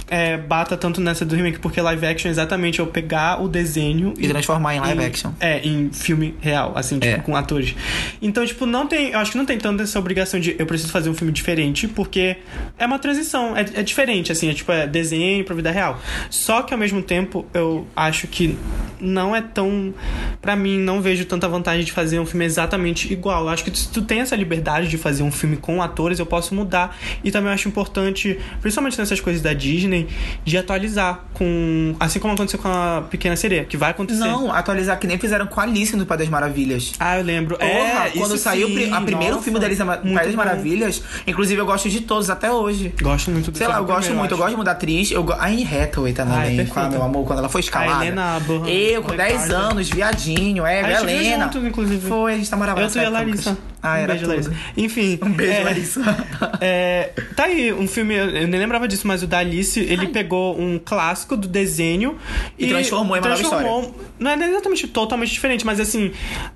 é, bata tanto nessa do remake, porque live action é exatamente eu pegar o desenho E transformar em live em- action. É, em filme real, assim, tipo, É. com atores. Então, tipo, não tem. Eu acho que não tem tanto essa obrigação de eu preciso fazer um filme diferente, porque é uma transição, é, é diferente, assim, é tipo, é desenho pra vida real. Só que ao mesmo tempo, eu acho que não é tão. Pra mim, não vejo tanta vantagem de fazer um filme exatamente igual. Eu acho que se tu tem essa liberdade de fazer um filme com atores, eu posso mudar. E também eu acho importante, principalmente nessas coisas da Disney, também, de atualizar com. Assim como aconteceu com a Pequena Sereia, que vai acontecer. Não, atualizar que nem fizeram com a Alice no País das Maravilhas. Ah, eu lembro. Porra, é, quando saiu o sim, a primeiro nossa, filme da Alice no País das. Maravilhas, inclusive eu gosto de todos até hoje. Gosto muito Sei desse lá, eu gosto primeiro, muito, eu gosto muito da atriz. Eu go... A Anne Hathaway tá no Ah, é ah, perfeita. meu amor, quando ela foi escalada. A Helena Eu, com 10 Carter. anos, viadinho, é, A viu Helena. juntos, inclusive. Foi, a gente namorava Eu, tu e a Larissa. Ah, um era beijo, tudo. Larissa. Enfim. Um beijo, é, Larissa. [laughs] é, tá aí, um filme, eu nem lembrava disso, mas o da Alice, ele pegou um clássico do desenho E transformou em uma nova transformou- Não é exatamente totalmente diferente, mas assim,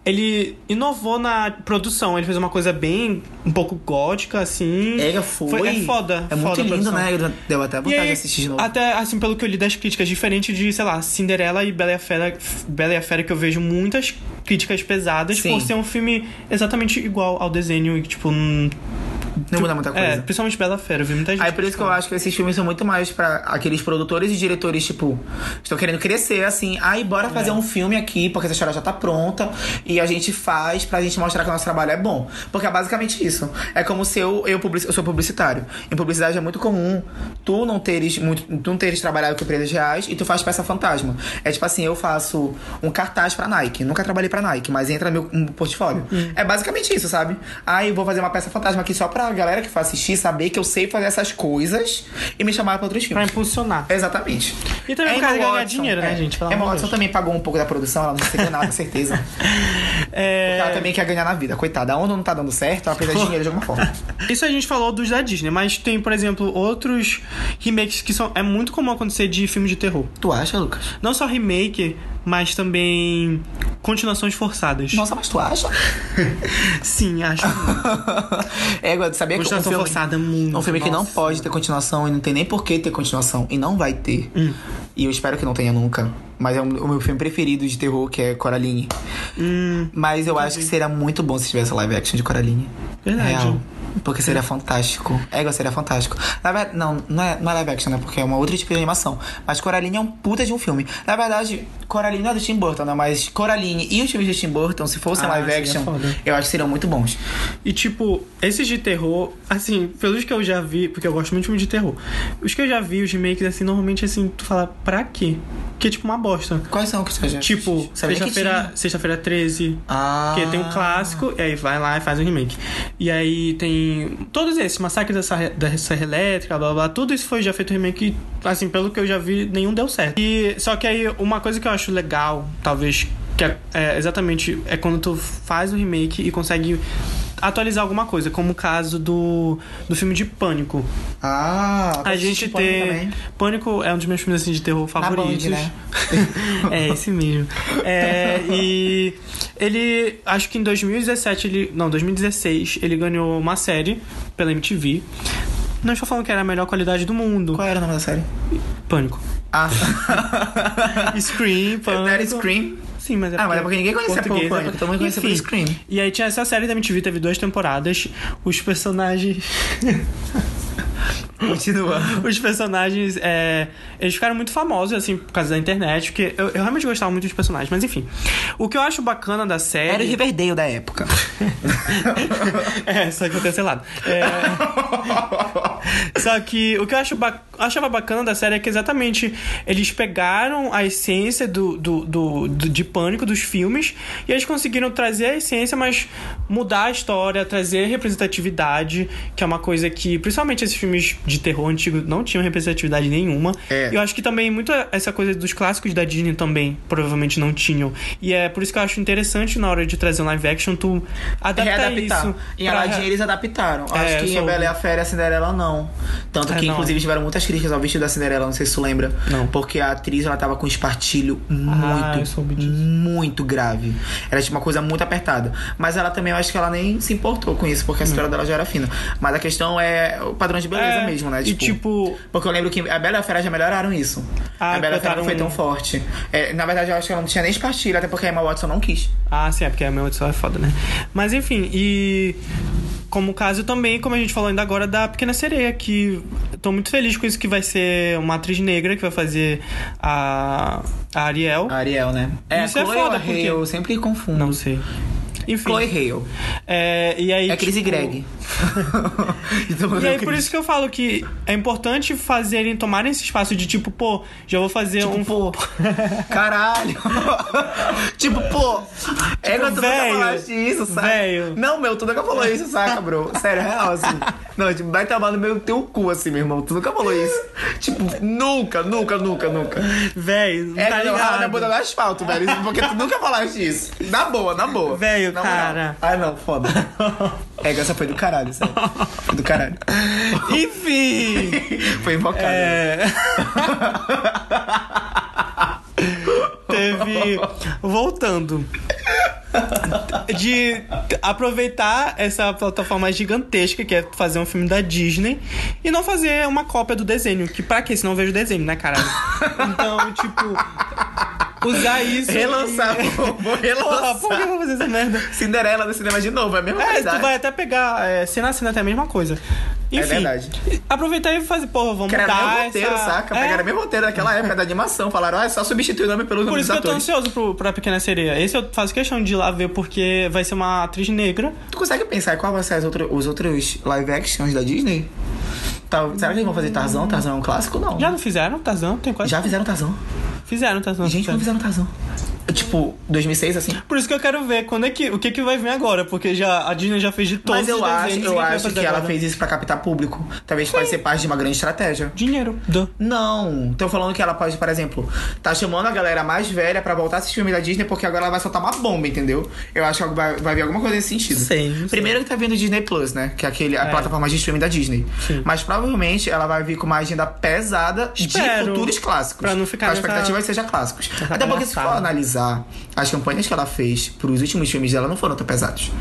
ele inovou na produção. Ele fez uma coisa bem, um pouco gótica, assim. É, foi. É foda. É foda muito lindo, né? Deu até E vontade aí, de assistir de novo. Até, assim, pelo que eu li das críticas, diferente de, sei lá, Cinderela e Bela e a Fera, Bela e a Fera, que eu vejo muitas críticas pesadas Sim. por ser um filme exatamente igual ao desenho e, tipo, Não muda muita coisa. é, principalmente Bela Fera, eu vi muita gente. Aí por isso que eu acho que esses filmes são muito mais pra aqueles produtores e diretores, tipo, estão querendo crescer, assim. Aí bora fazer É. um filme aqui, porque essa história já tá pronta. E a gente faz pra gente mostrar que o nosso trabalho é bom. Porque é basicamente isso. É como se eu, eu, publici- eu sou publicitário. Em publicidade é muito comum tu não teres muito. Tu não teres trabalhado com empresas reais e tu faz peça fantasma. É tipo assim, eu faço um cartaz pra Nike. Nunca trabalhei pra Nike, mas entra no meu um portfólio. Hum. É basicamente isso, sabe? Aí eu vou fazer uma peça fantasma aqui só pra galera que for assistir saber que eu sei fazer essas coisas e me chamar pra outros Pra filmes. impulsionar. Exatamente. E também por Emma de ganhar dinheiro, né, é. gente? Pelo Emma Watson também pagou um pouco da produção, ela não recebeu nada, certeza. [laughs] É, Porque ela também quer ganhar na vida. Coitada, a onda não tá dando certo, ela precisa de dinheiro de alguma forma. [laughs] Isso a gente falou dos da Disney, mas tem, por exemplo, outros remakes que são. É muito comum acontecer de filmes de terror. Tu acha, Lucas? Não só remake, mas também continuações forçadas. Nossa, mas tu acha? [laughs] Sim, acho. [laughs] é, agora, sabia que um Continuação filme, forçada muito. um filme que não nossa. pode ter continuação e não tem nem por que ter continuação e não vai ter. Hum. E eu espero que não tenha nunca. Mas é o o meu filme preferido de terror, que é Coraline. Hum, Mas eu acho que seria muito bom se tivesse live action de Coraline. Verdade. Real. Porque seria fantástico. Égua seria fantástico. Na verdade, não, não é, não é live action, né? Porque é uma outra tipo de animação. Mas Coraline é um puta de um filme. Na verdade, Coraline não é do Tim Burton, né? Mas Coraline e os filmes do Tim Burton, se fossem Ah, live action, eu acho que seriam muito bons. E tipo, esses de terror, assim, pelos que eu já vi, porque eu gosto muito de filme de terror. Os que eu já vi, os remakes, assim, normalmente assim, tu fala, pra quê? Que é tipo uma bosta. Quais são que você já Tipo, sexta-feira sexta-feira 13. Ah. Que tem um clássico, e aí vai lá e faz um remake. E aí tem todos esses, Massacre da Serra, da Serra Elétrica, blá, blá blá, tudo isso foi já feito remake, assim, pelo que eu já vi, nenhum deu certo. E só que aí uma coisa que eu acho legal, talvez que é, é exatamente é quando tu faz o remake e consegue atualizar alguma coisa, como o caso do, do filme de Pânico. Ah, A gente tem. Pânico é um dos meus filmes assim, de terror favoritos. Band, né? [laughs] é, esse mesmo. É, e ele. Acho que em 2017, ele. Não, 2016, ele ganhou uma série pela MTV. Não estou falando que era a melhor qualidade do mundo. Qual era o nome da série? Pânico. Ah, [laughs] Scream, Pânico. Scream. Sim, mas é Ah, mas é porque ninguém conhecia português, pelo Pânico, todo mundo conhecia Enfim, Scream. E aí tinha essa série da MTV, teve duas temporadas. Os personagens. [laughs] Continua. [laughs] Os personagens, é, eles ficaram muito famosos, assim, por causa da internet, porque eu, eu realmente gostava muito dos personagens, mas enfim. O que eu acho bacana da série. Era o Riverdale da época. [laughs] é, só que eu cancelado. É... só que o que eu acho ba... achava bacana da série é que exatamente eles pegaram a essência do, do, do, do- de pânico dos filmes e eles conseguiram trazer a essência, mas mudar a história, trazer representatividade, que é uma coisa que, principalmente esses filmes de terror antigo, não tinham representatividade nenhuma. É. Eu acho que também muito essa coisa dos clássicos da Disney também provavelmente não tinham. E é por isso que eu acho interessante na hora de trazer um live action tu adaptar readaptar. isso. Em pra- Aladdin eles adaptaram. É, Acho que em soube. A Bela e a Fera e a Cinderela não. Tanto É, que, não. inclusive, tiveram muitas críticas ao vestido da Cinderela, não sei se tu lembra. Não. Porque a atriz, ela tava com um espartilho muito, Ah, soube disso. muito grave. Era tipo uma coisa muito apertada. Mas ela também, eu acho que ela nem se importou com isso, porque a história dela já era fina. Mas a questão é o padrão de beleza. É, mesmo, né? E tipo, Porque eu lembro que a Bela e a Fera já melhoraram isso. Ah, a Bela e a Fera não foi tão forte. É, na verdade, eu acho que ela não tinha nem espartilho, até porque a Emma Watson não quis. Ah, sim, é porque a minha audição é foda, né? Mas enfim, e como caso também, como a gente falou ainda agora, da Pequena Sereia, que tô muito feliz com isso que vai ser uma atriz negra que vai fazer a, a Ariel. A Ariel, né? É, Isso é foda, porque- eu sempre confundo. Não sei. Enfim. Chloe Hale. É, e aí, É Chris tipo, Greg. [laughs] então, E aí, por isso que eu falo que é importante fazerem, tomarem esse espaço de tipo, pô, já vou fazer um. Pô, [laughs] caralho. tipo, pô. é que tu nunca falaste isso, saca? véio. Não, meu, tu nunca falou isso, saca, bro? [laughs] Sério, é real, assim. Não, tipo, vai tomar no meu teu cu, assim, meu irmão. Tu nunca falou isso. Tipo, nunca, nunca, nunca, nunca. Véi, É, tá não, rala minha ligado. bunda no asfalto, velho. Porque tu nunca falaste isso. Na boa, na boa. Velho, Na moral. cara. Ai, não, foda. [laughs] É, essa foi do caralho, sério. Foi do caralho. [laughs] Enfim! [laughs] Foi invocado. É. Teve. Voltando. De aproveitar essa plataforma gigantesca que é fazer um filme da Disney e não fazer uma cópia do desenho. Que pra quê? Senão eu vejo o desenho, né, caralho? Então, tipo. Usar isso. Relançar, [laughs] e... vou, vou Porra, relançar. por que eu vou fazer essa merda? Cinderela no cinema de novo, é a mesma É, qualidade. tu vai até pegar é, cena a cena até a mesma coisa. Enfim, verdade. Aproveitar e fazer, porra, vamos Que era mudar meu roteiro, essa... saca? É, Pegaram meu roteiro daquela [laughs] época da animação. Falaram, ah, é só substituir o nome pelos Por isso que eu tô atores. ansioso pro, pra Pequena Sereia. Esse eu faço questão de ir lá ver, porque vai ser uma atriz negra. Tu consegue pensar qual vai ser as os outros live actions da Disney? Tá, será que eles vão fazer Tarzan? Tarzan é um clássico? Não. Já não fizeram Tarzan? Tem quase... Já fizeram Tarzan. Fizeram Tarzan. Gente, não fizeram. Tarzan. Tipo, 2006, assim. Por isso que eu quero ver quando é que, o que, que vai vir agora, porque já, a Disney já fez de todos Mas eu os acho, desenhos. eu acho que ela fez isso pra captar público. Talvez pode ser parte de uma grande estratégia. Dinheiro. Duh. Não, tô falando que ela pode, por exemplo, tá chamando a galera mais velha pra voltar a assistir filme da Disney porque agora ela vai soltar uma bomba, entendeu? Eu acho que vai, vai vir alguma coisa nesse sentido. Sei. Primeiro que tá vindo o Disney Plus, né? Que é aquele, a É. plataforma de streaming da Disney. Sim. Mas provavelmente ela vai vir com uma agenda pesada Espero. de futuros clássicos. Pra não ficar A nessa- expectativa que seja clássicos. Nessa Até porque se for palhaçada. Analisar as campanhas que ela fez pros últimos filmes dela não foram tão pesados.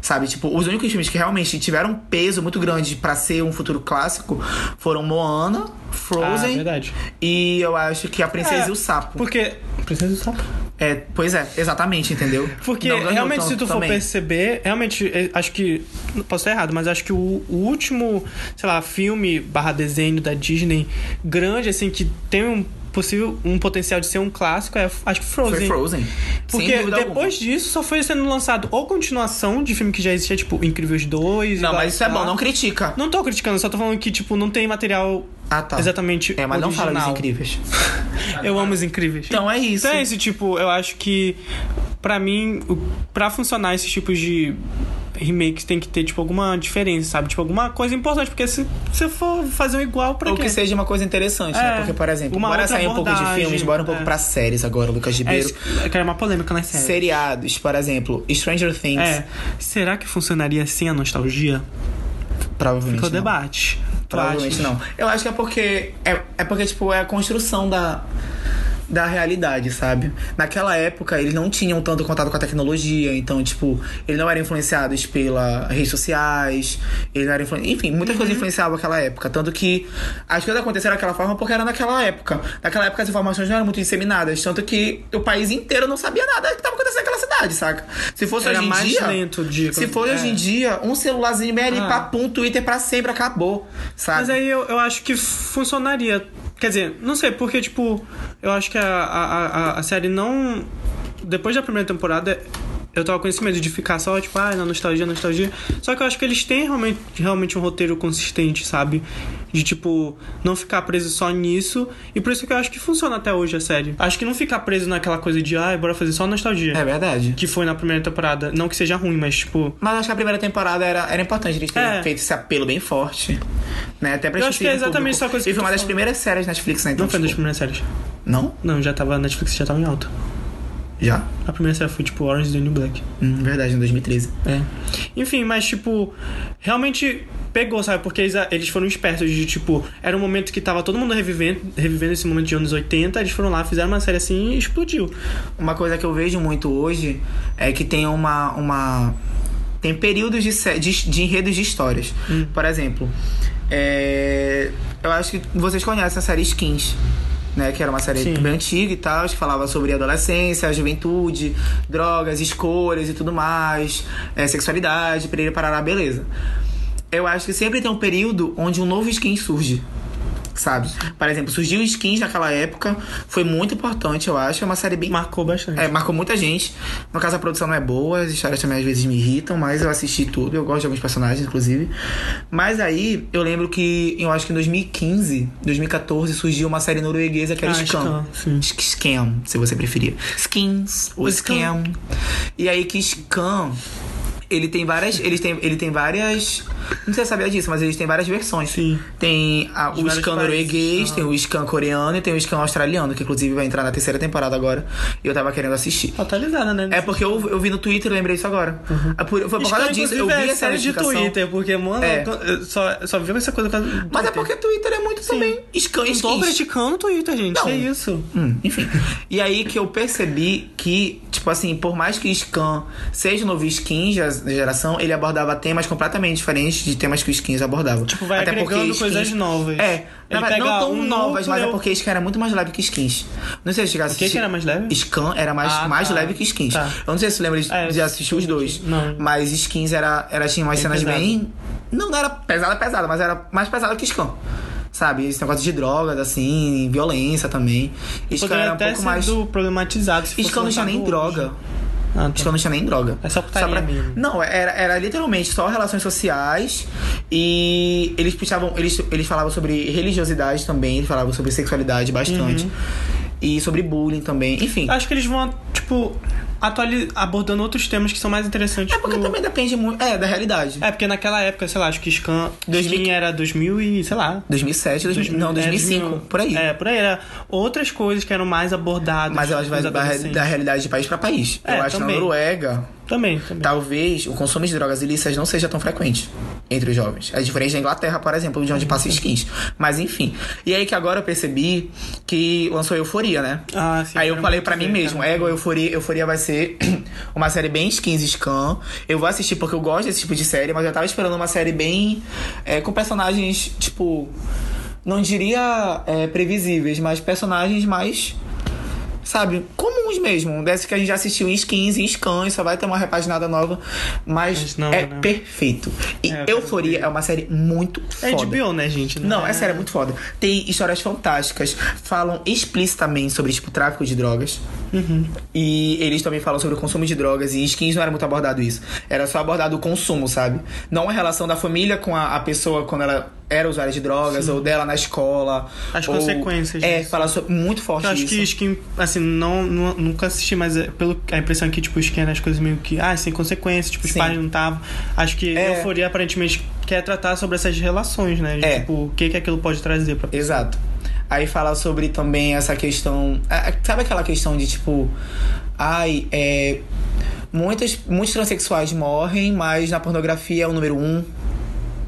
Sabe, tipo, os únicos filmes que realmente tiveram um peso muito grande pra ser um futuro clássico foram Moana, Ah, Frozen verdade. e eu acho que A Princesa É, e o Sapo. Porque... Princesa do Sapo? É, pois é, exatamente, entendeu? Porque realmente, tanto se tu for também. perceber, realmente, é, acho que. Posso estar errado, mas acho que o, o último, sei lá, filme barra desenho da Disney grande, assim, que tem um possível um potencial de ser um clássico é acho que Frozen. Foi Frozen. Porque depois alguma. disso só foi sendo lançado ou continuação de filme que já existia, tipo Incríveis 2. Não, mas isso é bom, não critica. Não tô criticando, só tô falando que, tipo, não tem material Ah, tá. exatamente É, mas não fala dos original. incríveis. [laughs] Eu amo os incríveis. Então é isso. Então é esse tipo, eu acho que pra mim, pra funcionar esses tipos de remakes tem que ter tipo alguma diferença, sabe? Tipo alguma coisa importante, porque se você for fazer um igual pra Ou quê? que seja uma coisa interessante, né? É, Porque, por exemplo, bora sair um pouco de filmes, bora um pouco é. pra séries agora, Lucas É, Ribeiro. eu quero uma polêmica nas séries. Seriados, por exemplo, Stranger Things. É, será que funcionaria sem a nostalgia? Provavelmente Fica o não. debate. Provavelmente não. Eu acho que é porque. É, é porque, tipo, é a construção da. Da realidade, sabe? Naquela época, eles não tinham tanto contato com a tecnologia, então, tipo, eles não eram influenciados pelas redes sociais, eles não eram influ... Enfim, muitas coisas influenciavam aquela época. Tanto que as coisas aconteceram daquela forma porque era naquela época. Naquela época as informações não eram muito disseminadas, tanto que o país inteiro não sabia nada que estava acontecendo naquela cidade, saca? Se fosse Era hoje em mais dia. lento Se fosse é. hoje em dia, um celularzinho meio ali, Ah. papum, Twitter pra sempre, acabou, sabe? Mas aí eu, eu acho que funcionaria. Quer dizer, não sei, porque, tipo, eu acho que a, a, a, série não. Depois da primeira temporada, eu tava com esse medo de ficar só, tipo, ah, na nostalgia, nostalgia. Só que eu acho que eles têm realmente, realmente um roteiro consistente, sabe? De, tipo, não ficar preso só nisso. E por isso que eu acho que funciona até hoje a série. Acho que não ficar preso naquela coisa de, ah, bora fazer só nostalgia. É verdade. Que foi na primeira temporada. Não que seja ruim, mas, tipo. Mas acho que a primeira temporada era, era importante eles terem É. feito esse apelo bem forte. Né? Até pra Eu acho que é exatamente essa coisa que E foi uma das primeiras séries Netflix, né? Então, Não foi das tipo, primeiras séries. Não? Não, já tava. Netflix já tava em alta. Já? A primeira série foi, tipo, Orange is the New Black. Hum, verdade, em 2013. É. Enfim, mas tipo, realmente pegou, sabe? Porque eles, eles foram espertos de, tipo, era um momento que tava todo mundo revivendo, revivendo esse momento de anos 80, eles foram lá, fizeram uma série assim e explodiu. Uma coisa que eu vejo muito hoje é que tem uma. uma tem períodos de, de, de enredos de histórias. Hum. Por exemplo, é, eu acho que vocês conhecem a série Skins. Né, que era uma série Sim. bem antiga e tal, que falava sobre adolescência, juventude, drogas, escolhas e tudo mais, é, sexualidade, perere parará, beleza. Eu acho que sempre tem um período onde um novo skin surge. Sabe? Por exemplo, surgiu skins naquela época, foi muito importante, eu acho. É uma série bem. Marcou bastante. É, marcou muita gente. No caso, a produção não é boa, as histórias também às vezes me irritam, mas eu assisti tudo, eu gosto de alguns personagens, inclusive. Mas aí, eu lembro que, eu acho que em 2015, 2014, surgiu uma série norueguesa que era Ah, Scam. Scam, se você preferir. Skins, ou. Scam. E aí que Scam, ele tem várias. Ele tem, ele tem várias. Não sei se você sabia disso, mas eles têm várias versões. Sim. Tem a- o países. norueguês, tem o Scam coreano e tem o Scam australiano, que inclusive vai entrar na terceira temporada agora. E eu tava querendo assistir. Atualizada, né? É porque eu, eu vi no Twitter e lembrei disso agora. É por- foi por Isso, causa disso, eu vi é essa série de. Twitter, porque, mano, É. eu só, só viu essa coisa por causa do Mas é porque Twitter é muito também Scam e Não tô criticando o Twitter, gente. Não. É isso. Hum, enfim. E aí que eu percebi que, tipo assim, por mais que o Scan seja o novo da da geração, ele abordava temas completamente diferentes de temas que o Skins abordava. Tipo, vai agregando coisas novas. É, Ele não tão um novas, mas é porque Scan era muito mais leve que Skins. Não sei se você já O que, que era mais leve? Scan era mais, Ah, mais tá. leve que Skins. Tá. Eu não sei se você lembra de, É, de assistir os dois. Não. Mas Skins era, era tinha umas Bem cenas pesado. bem. Não, não era pesada, pesada, mas era mais pesada que Scan. Sabe? Esse negócio de drogas, assim, violência também. Scan Poderia era um até pouco mais. do problematizado. Se não tinha nem hoje. droga. Ah, tá. não tinha nem droga. É só putaria mesmo. Não, era, era literalmente só relações sociais e eles puxavam. Eles, eles falavam sobre religiosidade também, eles falavam sobre sexualidade bastante. Uhum. E sobre bullying também. Enfim. Acho que eles vão, tipo, atuali- abordando outros temas que são mais interessantes. É porque pro- também depende muito. É, da realidade. É, porque naquela época, sei lá, acho que Scan 2000 Skin era 2000 e, sei lá... 2007, 2000, não, é, 2005, 2000. por aí. É, por aí. Era outras coisas que eram mais abordadas. Mas elas vão da, realidade de país pra país. É, Eu acho que também. na Noruega, Também, também. talvez o consumo de drogas ilícitas não seja tão frequente entre os jovens. É diferente da Inglaterra, por exemplo, de onde passa skins. Mas enfim. E aí que agora eu percebi que lançou Euforia, né? Ah, sim. Aí eu falei pra mim mesmo. Ego, Euforia, Euforia vai ser [clears throat] uma série bem skins scan. Eu vou assistir porque eu gosto desse tipo de série, mas eu tava esperando uma série bem. é, com personagens, tipo. Não diria é, previsíveis, mas personagens mais. Sabe, comuns mesmo. Desse que a gente já assistiu em skins, em scans, só vai ter uma repaginada nova. Mas, Mas não, é né? perfeito. E É, quero Euforia é uma série muito É foda. HBO, né, gente? Não, é sério, é muito foda. Tem histórias fantásticas, falam explicitamente sobre, tipo, tráfico de drogas. Uhum. E eles também falam sobre o consumo de drogas. E skins não era muito abordado isso. Era só abordado o consumo, sabe? Não a relação da família com a, a pessoa quando ela era usuária de drogas, ou dela na escola. As ou- consequências É, disso. fala sobre, muito forte Eu acho isso. que Skin, assim, não, não- nunca assisti, mas é pelo a impressão que, tipo, Skin era as coisas meio que, ah, sem consequências, tipo, os Sim. pais não estavam. Acho que É. Euforia aparentemente quer tratar sobre essas relações, né? De, É. Tipo, o que que aquilo pode trazer pra pessoa. Exato. Aí fala sobre também essa questão. é, Sabe aquela questão de tipo. Ai, é. Muitas, muitos transexuais morrem, mas na pornografia é o número um.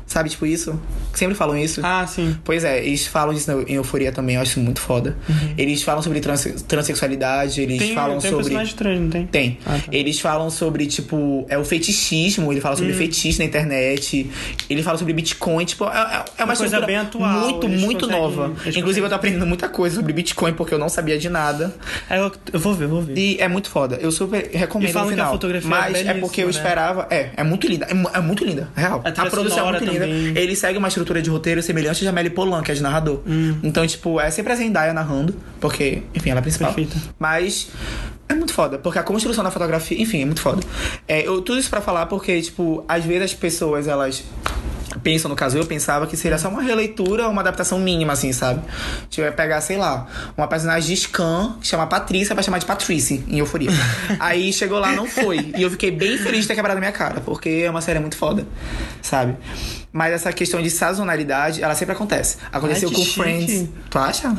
Sabe, tipo isso? Sempre falam isso. Ah, sim. Pois é, eles falam disso em Euforia também, eu acho muito foda. Eles falam sobre trans, transexualidade, eles Uhum. Tem, falam tem sobre. personagem trans, não tem? Tem. Ah, tá. Eles falam sobre, tipo, é o fetichismo, ele fala Hum. sobre fetiche na internet, ele fala sobre Bitcoin, tipo, é, é- é uma Uma coisa bem atual, muito, muito nova. Inclusive, conseguem- eu tô aprendendo muita coisa sobre Bitcoin, porque eu não sabia de nada. Aí eu, eu vou ver, vou ver. E é muito foda. Eu super recomendo E falam no que a final. fotografia é mas é, belíssima, porque eu né? esperava. É, é muito linda. É, é muito linda, real. A A, produção é muito linda. também. Ele segue uma estrutura de roteiro semelhante de Amélie Polan, que é de narrador. Hum. Então, tipo, é sempre a Zendaya narrando, porque, enfim, ela é a principal. Perfeita. Mas é muito foda, porque a construção da fotografia, enfim, é muito foda. É, eu, tudo isso pra falar porque, tipo, às vezes as pessoas, elas pensam, no caso, eu pensava que seria só uma releitura, uma adaptação mínima, assim, sabe? Tipo, ia pegar, sei lá, uma personagem de Scan, que chama Patrícia, vai chamar de Patrice, em Euforia. [laughs] Aí chegou lá, não foi. E eu fiquei bem feliz de ter quebrado a minha cara, porque é uma série muito foda, sabe? Mas essa questão de sazonalidade, ela sempre acontece. Aconteceu Ai, com chique. Friends. Tu acha?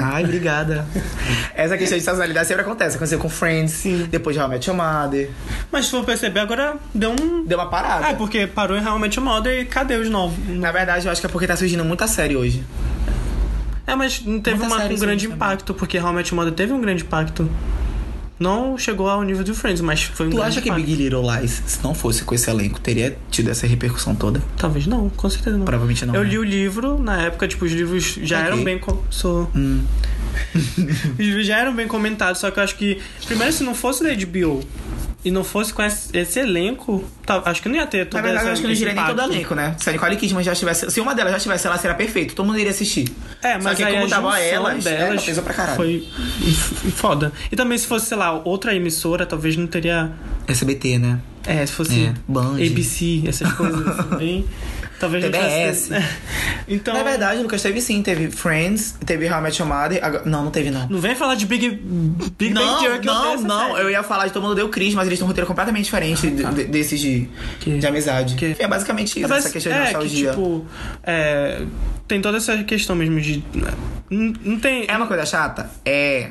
Ai, obrigada. [laughs] Essa questão de sazonalidade sempre acontece. Aconteceu com Friends, Sim. depois de Your Mother. Mas se for perceber, agora deu um. Deu uma parada. É porque parou em realmente moda e cadê os novos? Na verdade, eu acho que é porque tá surgindo muita série hoje. É, mas não teve uma, um grande impacto, porque realmente moda teve um grande impacto. Não chegou ao nível do Friends, mas foi um Tu acha que impacto. Big Little Lies, se não fosse com esse elenco, teria tido essa repercussão toda? Talvez não, com certeza não. Provavelmente não, Eu né? li o livro, na época, tipo, os livros já Ok. eram bem. com- Sou... Hum. [laughs] os livros já eram bem comentados, só que eu acho que. Primeiro, se não fosse da HBO e não fosse com esse, esse elenco, tá, acho que não ia ter todo Na verdade, essa, eu acho que não diria nem todo elenco, né? Se a Nicole Kidman já tivesse. Se uma delas já tivesse, ela seria perfeita. Todo mundo iria assistir. É, mas Só que aí como a tava junção elas, delas ela pesou pra caralho. foi foda. E também se fosse, sei lá, outra emissora, talvez não teria... SBT, né? É, se fosse É, Band. ABC, essas coisas assim, [laughs] bem... Talvez não TBS. tivesse... [laughs] Então... Na verdade, Lucas, teve sim. Teve Friends, teve How I Met Your Mother. agora- Não, não teve, não. Não vem falar de Big, Big não, Bang Theory que eu não, essa não. série. Eu ia falar de Todo Mundo Deu Cris, mas eles têm um roteiro completamente diferente de- de- desses de, Que? de amizade. Que? É basicamente isso, Mas essa questão de é, nostalgia. Que, tipo, é, tem toda essa questão mesmo de. Não, não tem. É uma coisa chata? É.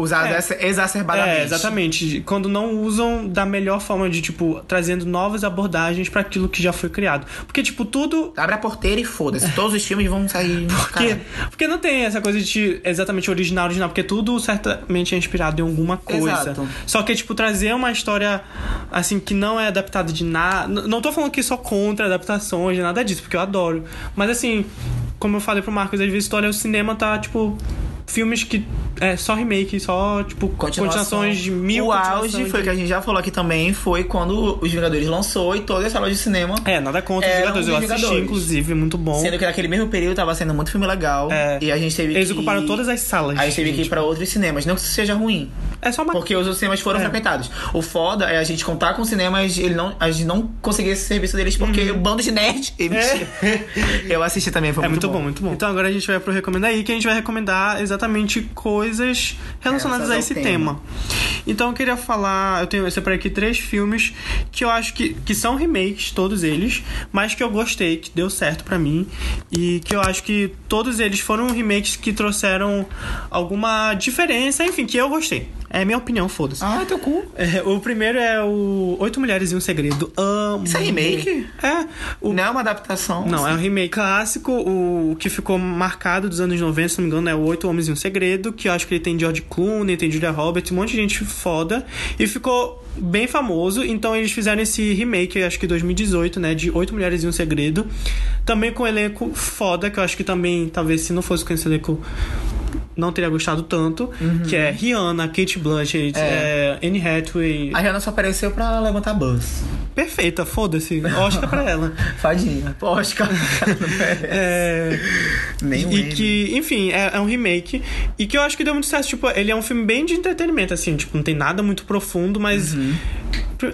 Usada É. exacerbadamente. É, exatamente. Quando não usam da melhor forma de, tipo, trazendo novas abordagens pra aquilo que já foi criado. Porque, tipo, tudo. Abre a porteira e foda-se. Todos os filmes vão sair. [laughs] Porque, porque não tem essa coisa de exatamente original, original, porque tudo certamente é inspirado em alguma coisa. Exato. Só que, tipo, trazer uma história assim que não é adaptada de nada. Não tô falando que só contra adaptações, nada disso, porque eu adoro. Mas assim, como eu falei pro Marcos, às vezes tu olha o cinema, tá, tipo. Filmes que é só remake, só, tipo, continuações de mil O auge foi de- que a gente já falou aqui também, foi quando os Vingadores lançou e todas as salas de cinema. É, nada contra os Vingadores. Eu assisti, Vingadores. inclusive, muito bom. Sendo que naquele mesmo período tava sendo muito filme legal. É. E a gente teve Eles que... ocuparam todas as salas. A gente teve que ir pra outros cinemas. Não que isso seja ruim. É só uma Porque os outros cinemas foram É. frequentados. O foda é a gente contar com cinemas, ele não, a gente não conseguia esse serviço deles porque o bando de nerd. [laughs] Eu assisti também, foi Uhum. É muito, muito bom. muito bom. Então agora a gente vai pro Recomendar aí, que a gente vai recomendar exatamente coisas relacionadas a esse tema. tema. Então eu queria falar, eu tenho eu separei aqui três filmes que eu acho que, que são remakes, todos eles, mas que eu gostei, que deu certo pra mim. E que eu acho que todos eles foram remakes que trouxeram alguma diferença, enfim, que eu gostei. É minha opinião, foda-se. Ah, teu cu. É, o primeiro é o Oito Mulheres e um Segredo. Amo. Isso é remake? É. O Não é uma adaptação. não, é assim. um remake clássico. O que ficou marcado dos anos 90, se não me engano, é o Oito Homens um Segredo, que eu acho que ele tem George Clooney, tem Julia Roberts, um monte de gente foda. E ficou bem famoso. Então eles fizeram esse remake, acho que 2018, né? De Oito Mulheres e um Segredo. Também com um elenco foda, que eu acho que também, talvez, se não fosse com esse elenco. Não teria gostado tanto, que é Rihanna, Kate Blanchett, é. Anne Hathaway. A Rihanna só apareceu pra levantar buzz. Perfeita, foda-se. Oscar pra ela. [laughs] Fadinha. Oscar. É. Nem E que, enfim, é, é um remake. E que eu acho que deu muito certo. Tipo, ele é um filme bem de entretenimento, assim. Tipo, não tem nada muito profundo, mas. Uhum.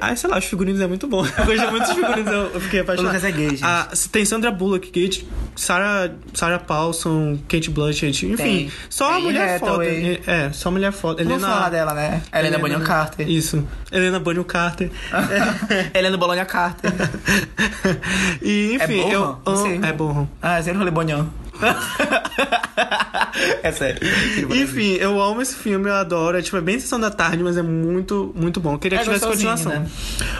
Ah, sei lá, os figurinos é muito bom. [laughs] Eu gostei muito dos figurinos, eu, eu fiquei apaixonado. O Lucas é gay, gente. Ah, tem Sandra Bullock, Kate, Sarah, Sarah Paulson, Kate Blanchett, enfim. Tem. Só a mulher foda. Hathaway. É, só mulher foda. Vamos Helena- falar dela, né? Helena Bonham Carter. Isso. Helena Bonham Carter. [laughs] Helena Bolonha Carter. [laughs] e, enfim, É eu amo. É Bonham. Ah, zero rolê Bonham. [laughs] é sério. Enfim, eu amo esse filme, eu adoro. É tipo, é bem sessão da tarde, mas é muito, muito bom. Eu queria É que tivesse continuação. né?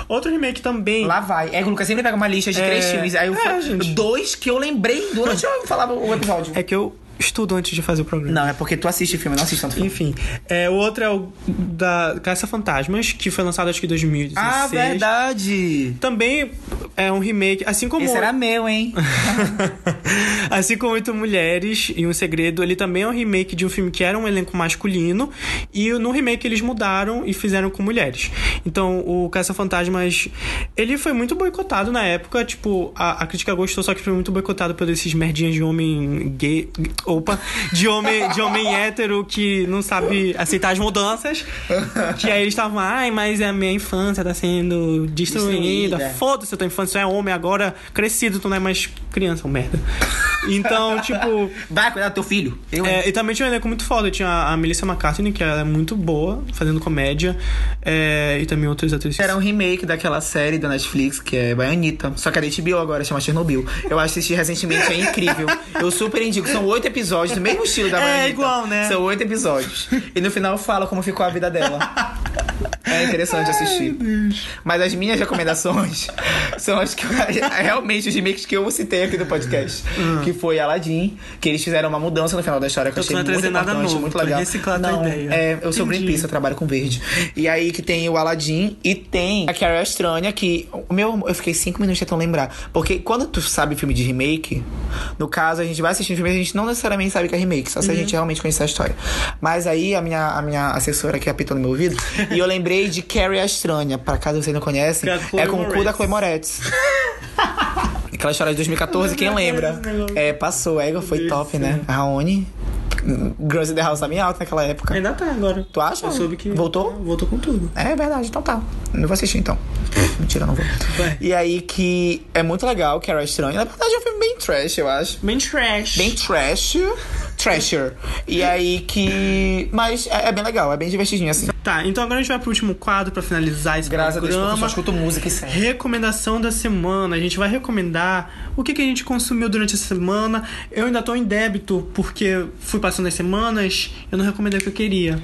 Outro remake também. Lá vai. É que o Lucas sempre pega uma lista de É, três filmes. Aí eu é, falo, gente. dois que eu lembrei durante eu falava o episódio. É que eu estudo antes de fazer o programa. Não, é porque tu assiste filme, eu não assisto tanto filme. Enfim, é, o outro é o da Caça Fantasmas, que foi lançado acho que em 2016. Ah, verdade. Também é um remake, assim como. Esse era [laughs] meu, hein? assim como Oito Mulheres e Um Segredo, ele também é um remake de um filme que era um elenco masculino. E no remake eles mudaram e fizeram com mulheres. Então, o Caça Fantasmas, ele foi muito boicotado na época. Tipo, a, a crítica gostou, só que foi muito boicotado por esses merdinhas de homem gay. Opa! De homem, de homem hétero que não sabe aceitar as mudanças. Que aí eles estavam, ai, mas a minha infância tá sendo destruída. Destruída. Foda-se a tua infância, tu é homem agora, crescido, tu não é mais criança, um merda. Então, [laughs] tipo. Vai cuidar do teu filho. Eu? É, e também tinha um elenco muito foda. Tinha a Melissa McCartney, que ela é muito boa, fazendo comédia. é, e também outras atrizes. Era um remake daquela série da Netflix, que é Baianita. Só que a da HBO agora chama Chernobyl. Eu assisti recentemente, é incrível. Eu super indico. São oito episódios do mesmo [laughs] estilo da É, Baianita. igual, né? São oito episódios. E no final fala como ficou a vida dela. [laughs] É interessante assistir. Mas as minhas recomendações [laughs] são as que eu- realmente os remakes que eu citei aqui do podcast. Que foi Aladdin, que eles fizeram uma mudança no final da história que eu achei muito nada novo, muito legal. reciclar não, ideia. É, eu sou. Greenpeace, eu trabalho com verde. E aí que tem o Aladdin e tem a Carol Estranha, que o meu eu fiquei cinco minutos tentando lembrar. Porque quando tu sabe filme de remake, No caso, a gente vai assistir um filme a gente não necessariamente sabe que é remake, só se a gente realmente conhecer a história. Mas aí a minha, a minha assessora aqui apitou no meu ouvido e eu lembrei de Carrie a Estranha, pra caso você não conhece, Que é a com o cu da. Chloe Moretz. Aquela história de 2014, quem lembra? É, passou, Ego foi top, né? A Raoni. Girls in the House tá bem alto naquela época. Ainda tá agora. Tu acha? Eu soube que. Voltou? Voltou com tudo. É verdade, então tá. Não vou assistir então. [laughs] Mentira, não vou. Vai. E aí que é muito legal, Carrie a Estranha. Na verdade é um filme bem trash, eu acho. Bem trash. Bem trash. Trasher. E aí que. Mas é, é bem legal, é bem divertidinho assim. Tá, então agora a gente vai pro último quadro pra finalizar esse Graças a Deus, eu só programa. escuto música e série. Recomendação da semana. A gente vai recomendar o que, que a gente consumiu durante essa semana. Eu ainda tô em débito porque fui passando as semanas. Eu não recomendei o que eu queria.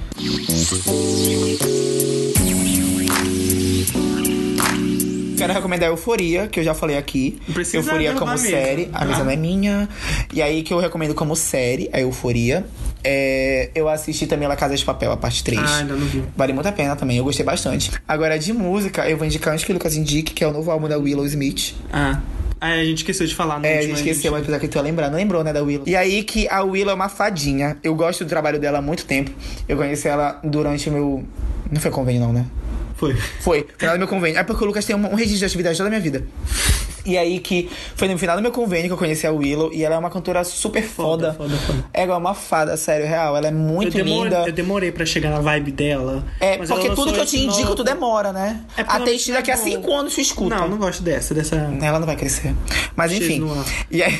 Quero recomendar Euforia, que eu já falei aqui. Não precisa Euforia como mesa, série. A mesa não é minha. E aí que eu recomendo como série, a Euforia. É, eu assisti também La Casa de Papel, a parte 3. Ah, ainda não vi. Vale muito a pena também, eu gostei bastante. Agora, de música, eu vou indicar antes que o Lucas indique, que é o novo álbum da Willow Smith. Ah. Ah, a gente esqueceu de falar no É, a gente esqueceu, mas apesar que tu ia lembrar, não lembrou, né, da Willow. E aí que a Willow é uma fadinha. Eu gosto do trabalho dela há muito tempo. Eu conheci ela durante o meu. Não foi convênio, não, né? Foi. Foi, final do meu convênio. É porque o Lucas tem um, um registro de atividade toda a minha vida. E aí que foi no final do meu convênio que eu conheci a Willow e ela é uma cantora super foda. Foda, foda, foda. Ela é uma fada, sério, real. Ela é muito eu, demorei, linda. eu demorei pra chegar na vibe dela. É, porque tudo que eu te indico, novo- tu demora, né? É porque Até ela- daqui a é cinco anos tu escuta. Não, não gosto dessa, dessa. Ela não vai crescer. Mas enfim. E aí.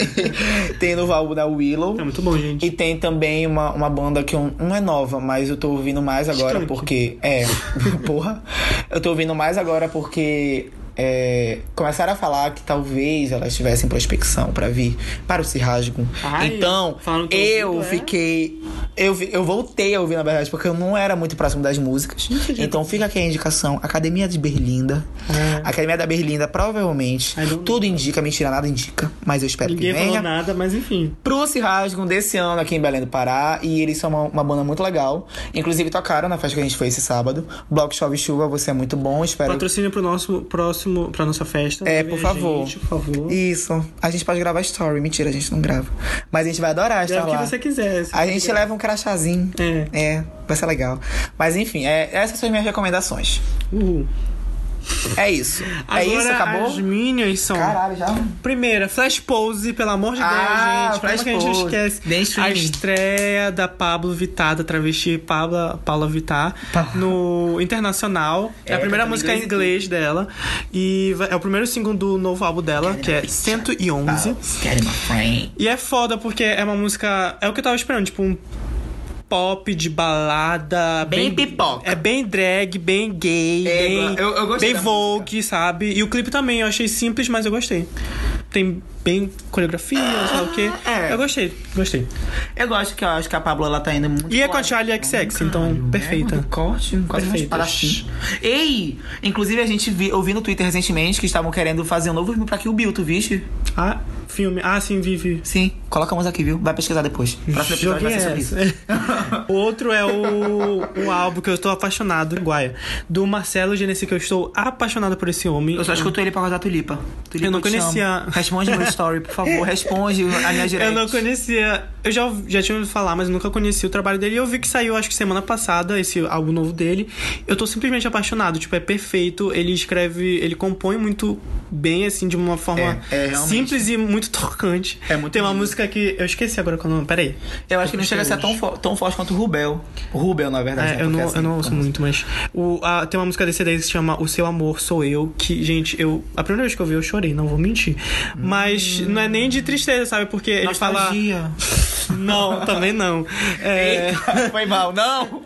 [laughs] tem no álbum da Willow. É muito bom, gente. E tem também uma, uma banda que não é nova, mas eu tô ouvindo mais agora porque. É, [laughs] porra. Eu tô ouvindo mais agora porque. É, começaram a falar que talvez elas tivessem prospecção pra vir para o Cirrasgo. Então, eu ouvido, é? fiquei. Eu, vi- eu voltei a ouvir, na verdade, porque eu não era muito próximo das músicas. Então fica aqui a indicação: Academia de Berlinda. É. Academia da Berlinda, provavelmente. Tudo indica, mentira, nada indica. Mas eu espero Ninguém que venha falou nada, mas enfim. pro Cirrasgo desse ano aqui em Belém do Pará. E eles são uma, uma banda muito legal. Inclusive tocaram na festa que a gente foi esse sábado. Bloco Chove Chuva, você é muito bom. Espero. Patrocínio pro nosso próximo, pra nossa festa. É, por favor. Gente, por favor. Isso. A gente pode gravar story. Mentira, a gente não grava. Mas a gente vai adorar estar Grava o lá. que você quiser. se A você gente quiser. leva um crachazinho. É. É, vai ser legal. Mas enfim, é, essas são as minhas recomendações. Uhul. É isso. Agora, é isso, acabou? as minhas são... Caralho, já. Primeira, Flash Pose, pelo amor de Deus, Ah, gente. Como é Flash que a gente esquece? Bem A estreia da Pablo Vittar, da travesti Paula, Paula Vittar, Pa- no Internacional. É, É, a primeira cantando música em inglês e dela. E é o primeiro single do novo álbum dela, que é 111. Get my friend. E é foda porque é uma música. É o que eu tava esperando, tipo um pop de balada. Bem pipoca. É bem drag, bem gay, É, bem, eu- eu gostei bem Vogue, sabe? E o clipe também, eu achei simples, mas eu gostei. Tem bem coreografia, sei lá o quê. é. Eu gostei, gostei. Eu gosto que eu acho que a Pablo ela tá indo muito. E é com a. Charlie XX, então Caralho, perfeita. É, muito corte, quase Perfeita. para assim. Ei! Inclusive a gente vi, eu vi no Twitter recentemente que estavam querendo fazer um novo filme pra Kill Bill, tu viste? Ah, filme. Ah, sim, Vivi. Sim, colocamos aqui, viu? Vai pesquisar depois. Próximo episódio vai ser sobre isso. [laughs] Outro é o, um álbum que eu estou apaixonado, Guaia. Do Marcelo Genesi, que eu estou apaixonado por esse homem. Eu só escuto ele pra guardar tulipa. tulipa Eu não conhecia. Responde meu story, por favor. [laughs] Responde a minha direct. Eu não conhecia. Eu já, já tinha ouvido falar, mas nunca conhecia o trabalho dele. E eu vi que saiu, acho que semana passada, esse álbum novo dele. Eu tô simplesmente apaixonado. Tipo, é perfeito. Ele escreve, ele compõe muito bem, assim, de uma forma É, é, simples e muito tocante. É muito Tem uma lindo. música que. Eu esqueci agora qual é o nome. Peraí. Eu acho que não chega a ser tão, fo- tão forte quanto o Rubel. O Rubel, na verdade. É, né? eu não, assim, eu não ouço muito, mas. O, a- tem uma música desse daí que se chama O Seu Amor Sou Eu, que, gente, eu. A primeira vez que eu vi, eu chorei, não vou mentir. Mas não é nem de tristeza, sabe? Porque ele fala. [laughs] Não, também não. É. Eita, foi mal. Não!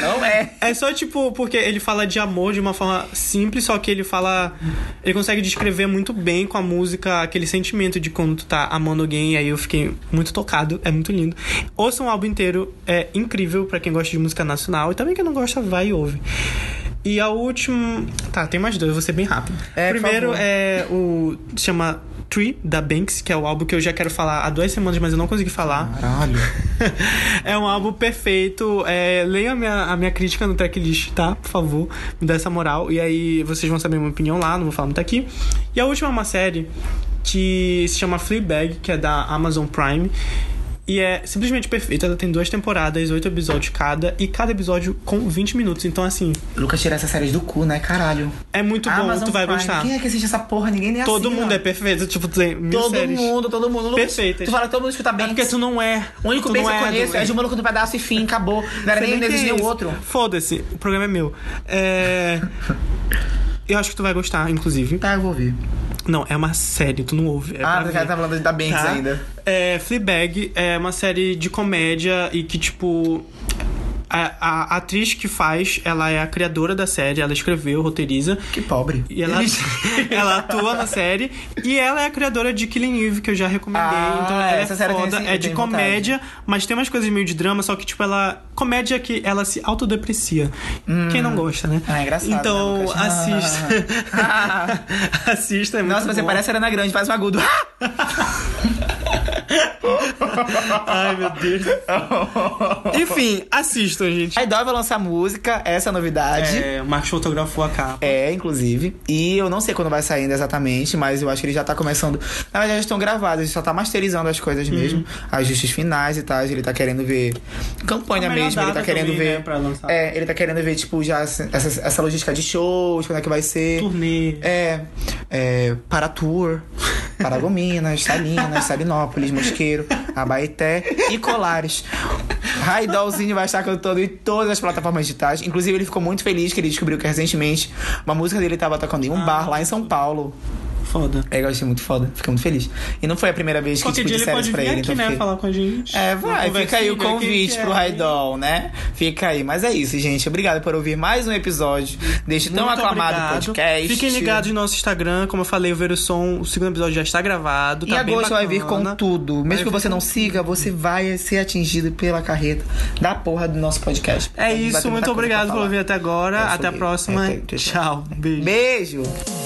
Não é. É só tipo, porque ele fala de amor de uma forma simples, só que ele fala. Ele consegue descrever muito bem com a música aquele sentimento de quando tu tá amando alguém, e aí eu fiquei muito tocado, é muito lindo. Ouça um álbum inteiro, é incrível pra quem gosta de música nacional, e também quem não gosta, vai e ouve. E a última. Tá, tem mais dois, eu vou ser bem rápido. É, Primeiro é o. se chama Tree, da Banks, que é o álbum que eu já quero falar há duas semanas, mas eu não consegui falar. Caralho. [laughs] é um álbum perfeito. É, leia a minha, a minha crítica no tracklist, tá? Por favor, me dá essa moral. E aí vocês vão saber a minha opinião lá, não vou falar muito aqui. E a última é uma série que se chama Fleabag, que é da Amazon Prime. E é simplesmente perfeita. Ela tem duas temporadas, oito episódios cada, e cada episódio com 20 minutos. Então, assim, Lucas tira essas séries do cu, né? Caralho. é muito bom, Amazon tu vai Prime. gostar. Quem é que assiste essa porra? Ninguém nem Todo assina. mundo é perfeito, tipo, tem mil Todo séries. mundo, todo mundo. Lucas, Perfeitas. Tu fala todo mundo escuta bem. É porque tu não é. O único bem que eu conheço do- é de um maluco do pedaço e fim, acabou. Não era nem, nem é nem o esse. outro. Foda-se, o programa é meu. É. [laughs] Eu acho que tu vai gostar, inclusive. Tá, eu vou ouvir. Não, é uma série, tu não ouve. É ah, ver. tá falando da Banks Tá? ainda. É, Fleabag é uma série de comédia e que, tipo. A, a atriz que faz, ela é a criadora da série, ela escreveu, roteiriza. Que pobre. E ela, [laughs] ela atua na série. E ela é a criadora de Killing Eve, que eu já recomendei. Ah, então ela essa é série foda. tenho- é de comédia, mas tem umas coisas meio de drama, só que, tipo, ela. Comédia que ela se autodeprecia. Quem não gosta, né? Ah, é engraçado, Então, né, assista. Ah. [laughs] [laughs] assista, é muito Nossa, você bom. parece a Arana Grande, faz um agudo. [laughs] Ai, meu Deus. Enfim, assistam, gente. A Idol vai lançar música, essa é a novidade. É, o Marcos fotografou a capa. É, inclusive. E eu não sei quando vai sair ainda exatamente, mas eu acho que ele já tá começando. Na verdade, já estão gravados, ele só tá masterizando as coisas Uhum. mesmo. Ajustes finais e tal. Ele tá querendo ver campanha mesmo. Ele tá querendo também, ver. né, pra lançar. É, ele tá querendo ver, tipo, já essa, essa logística de shows, quando é que vai ser. Turnê. É, é, para tour, para Gominas, Salinas, [laughs] Salinópolis, Mosqueiro, Abaeté e Colares. Raidolzinho vai estar cantando em todas as plataformas digitais. Inclusive, ele ficou muito feliz que ele descobriu que recentemente uma música dele estava tocando em um Ah, bar lá em São Paulo. Foda. É, eu achei muito foda, fiquei muito feliz. E não foi a primeira vez que Qualquer tipo, dia ele disseram pra ele. aqui, então né? fiquei- Falar com a gente. é, vai, fica aí o convite pro. Raidol, né? Fica aí. Mas é isso, gente. Obrigado por ouvir mais um episódio deste tão Muito aclamado obrigado. podcast. Fiquem ligados no nosso Instagram. Como eu falei, o Ver o Som, o segundo episódio já está gravado. Tá bem agosto vai vir com tudo. Mesmo Vai que você não siga, você vai ser atingido pela carreta da porra do nosso podcast. É isso, muito obrigado por ouvir até agora. Sou Até a próxima. É. Tchau. Beijo. Beijo!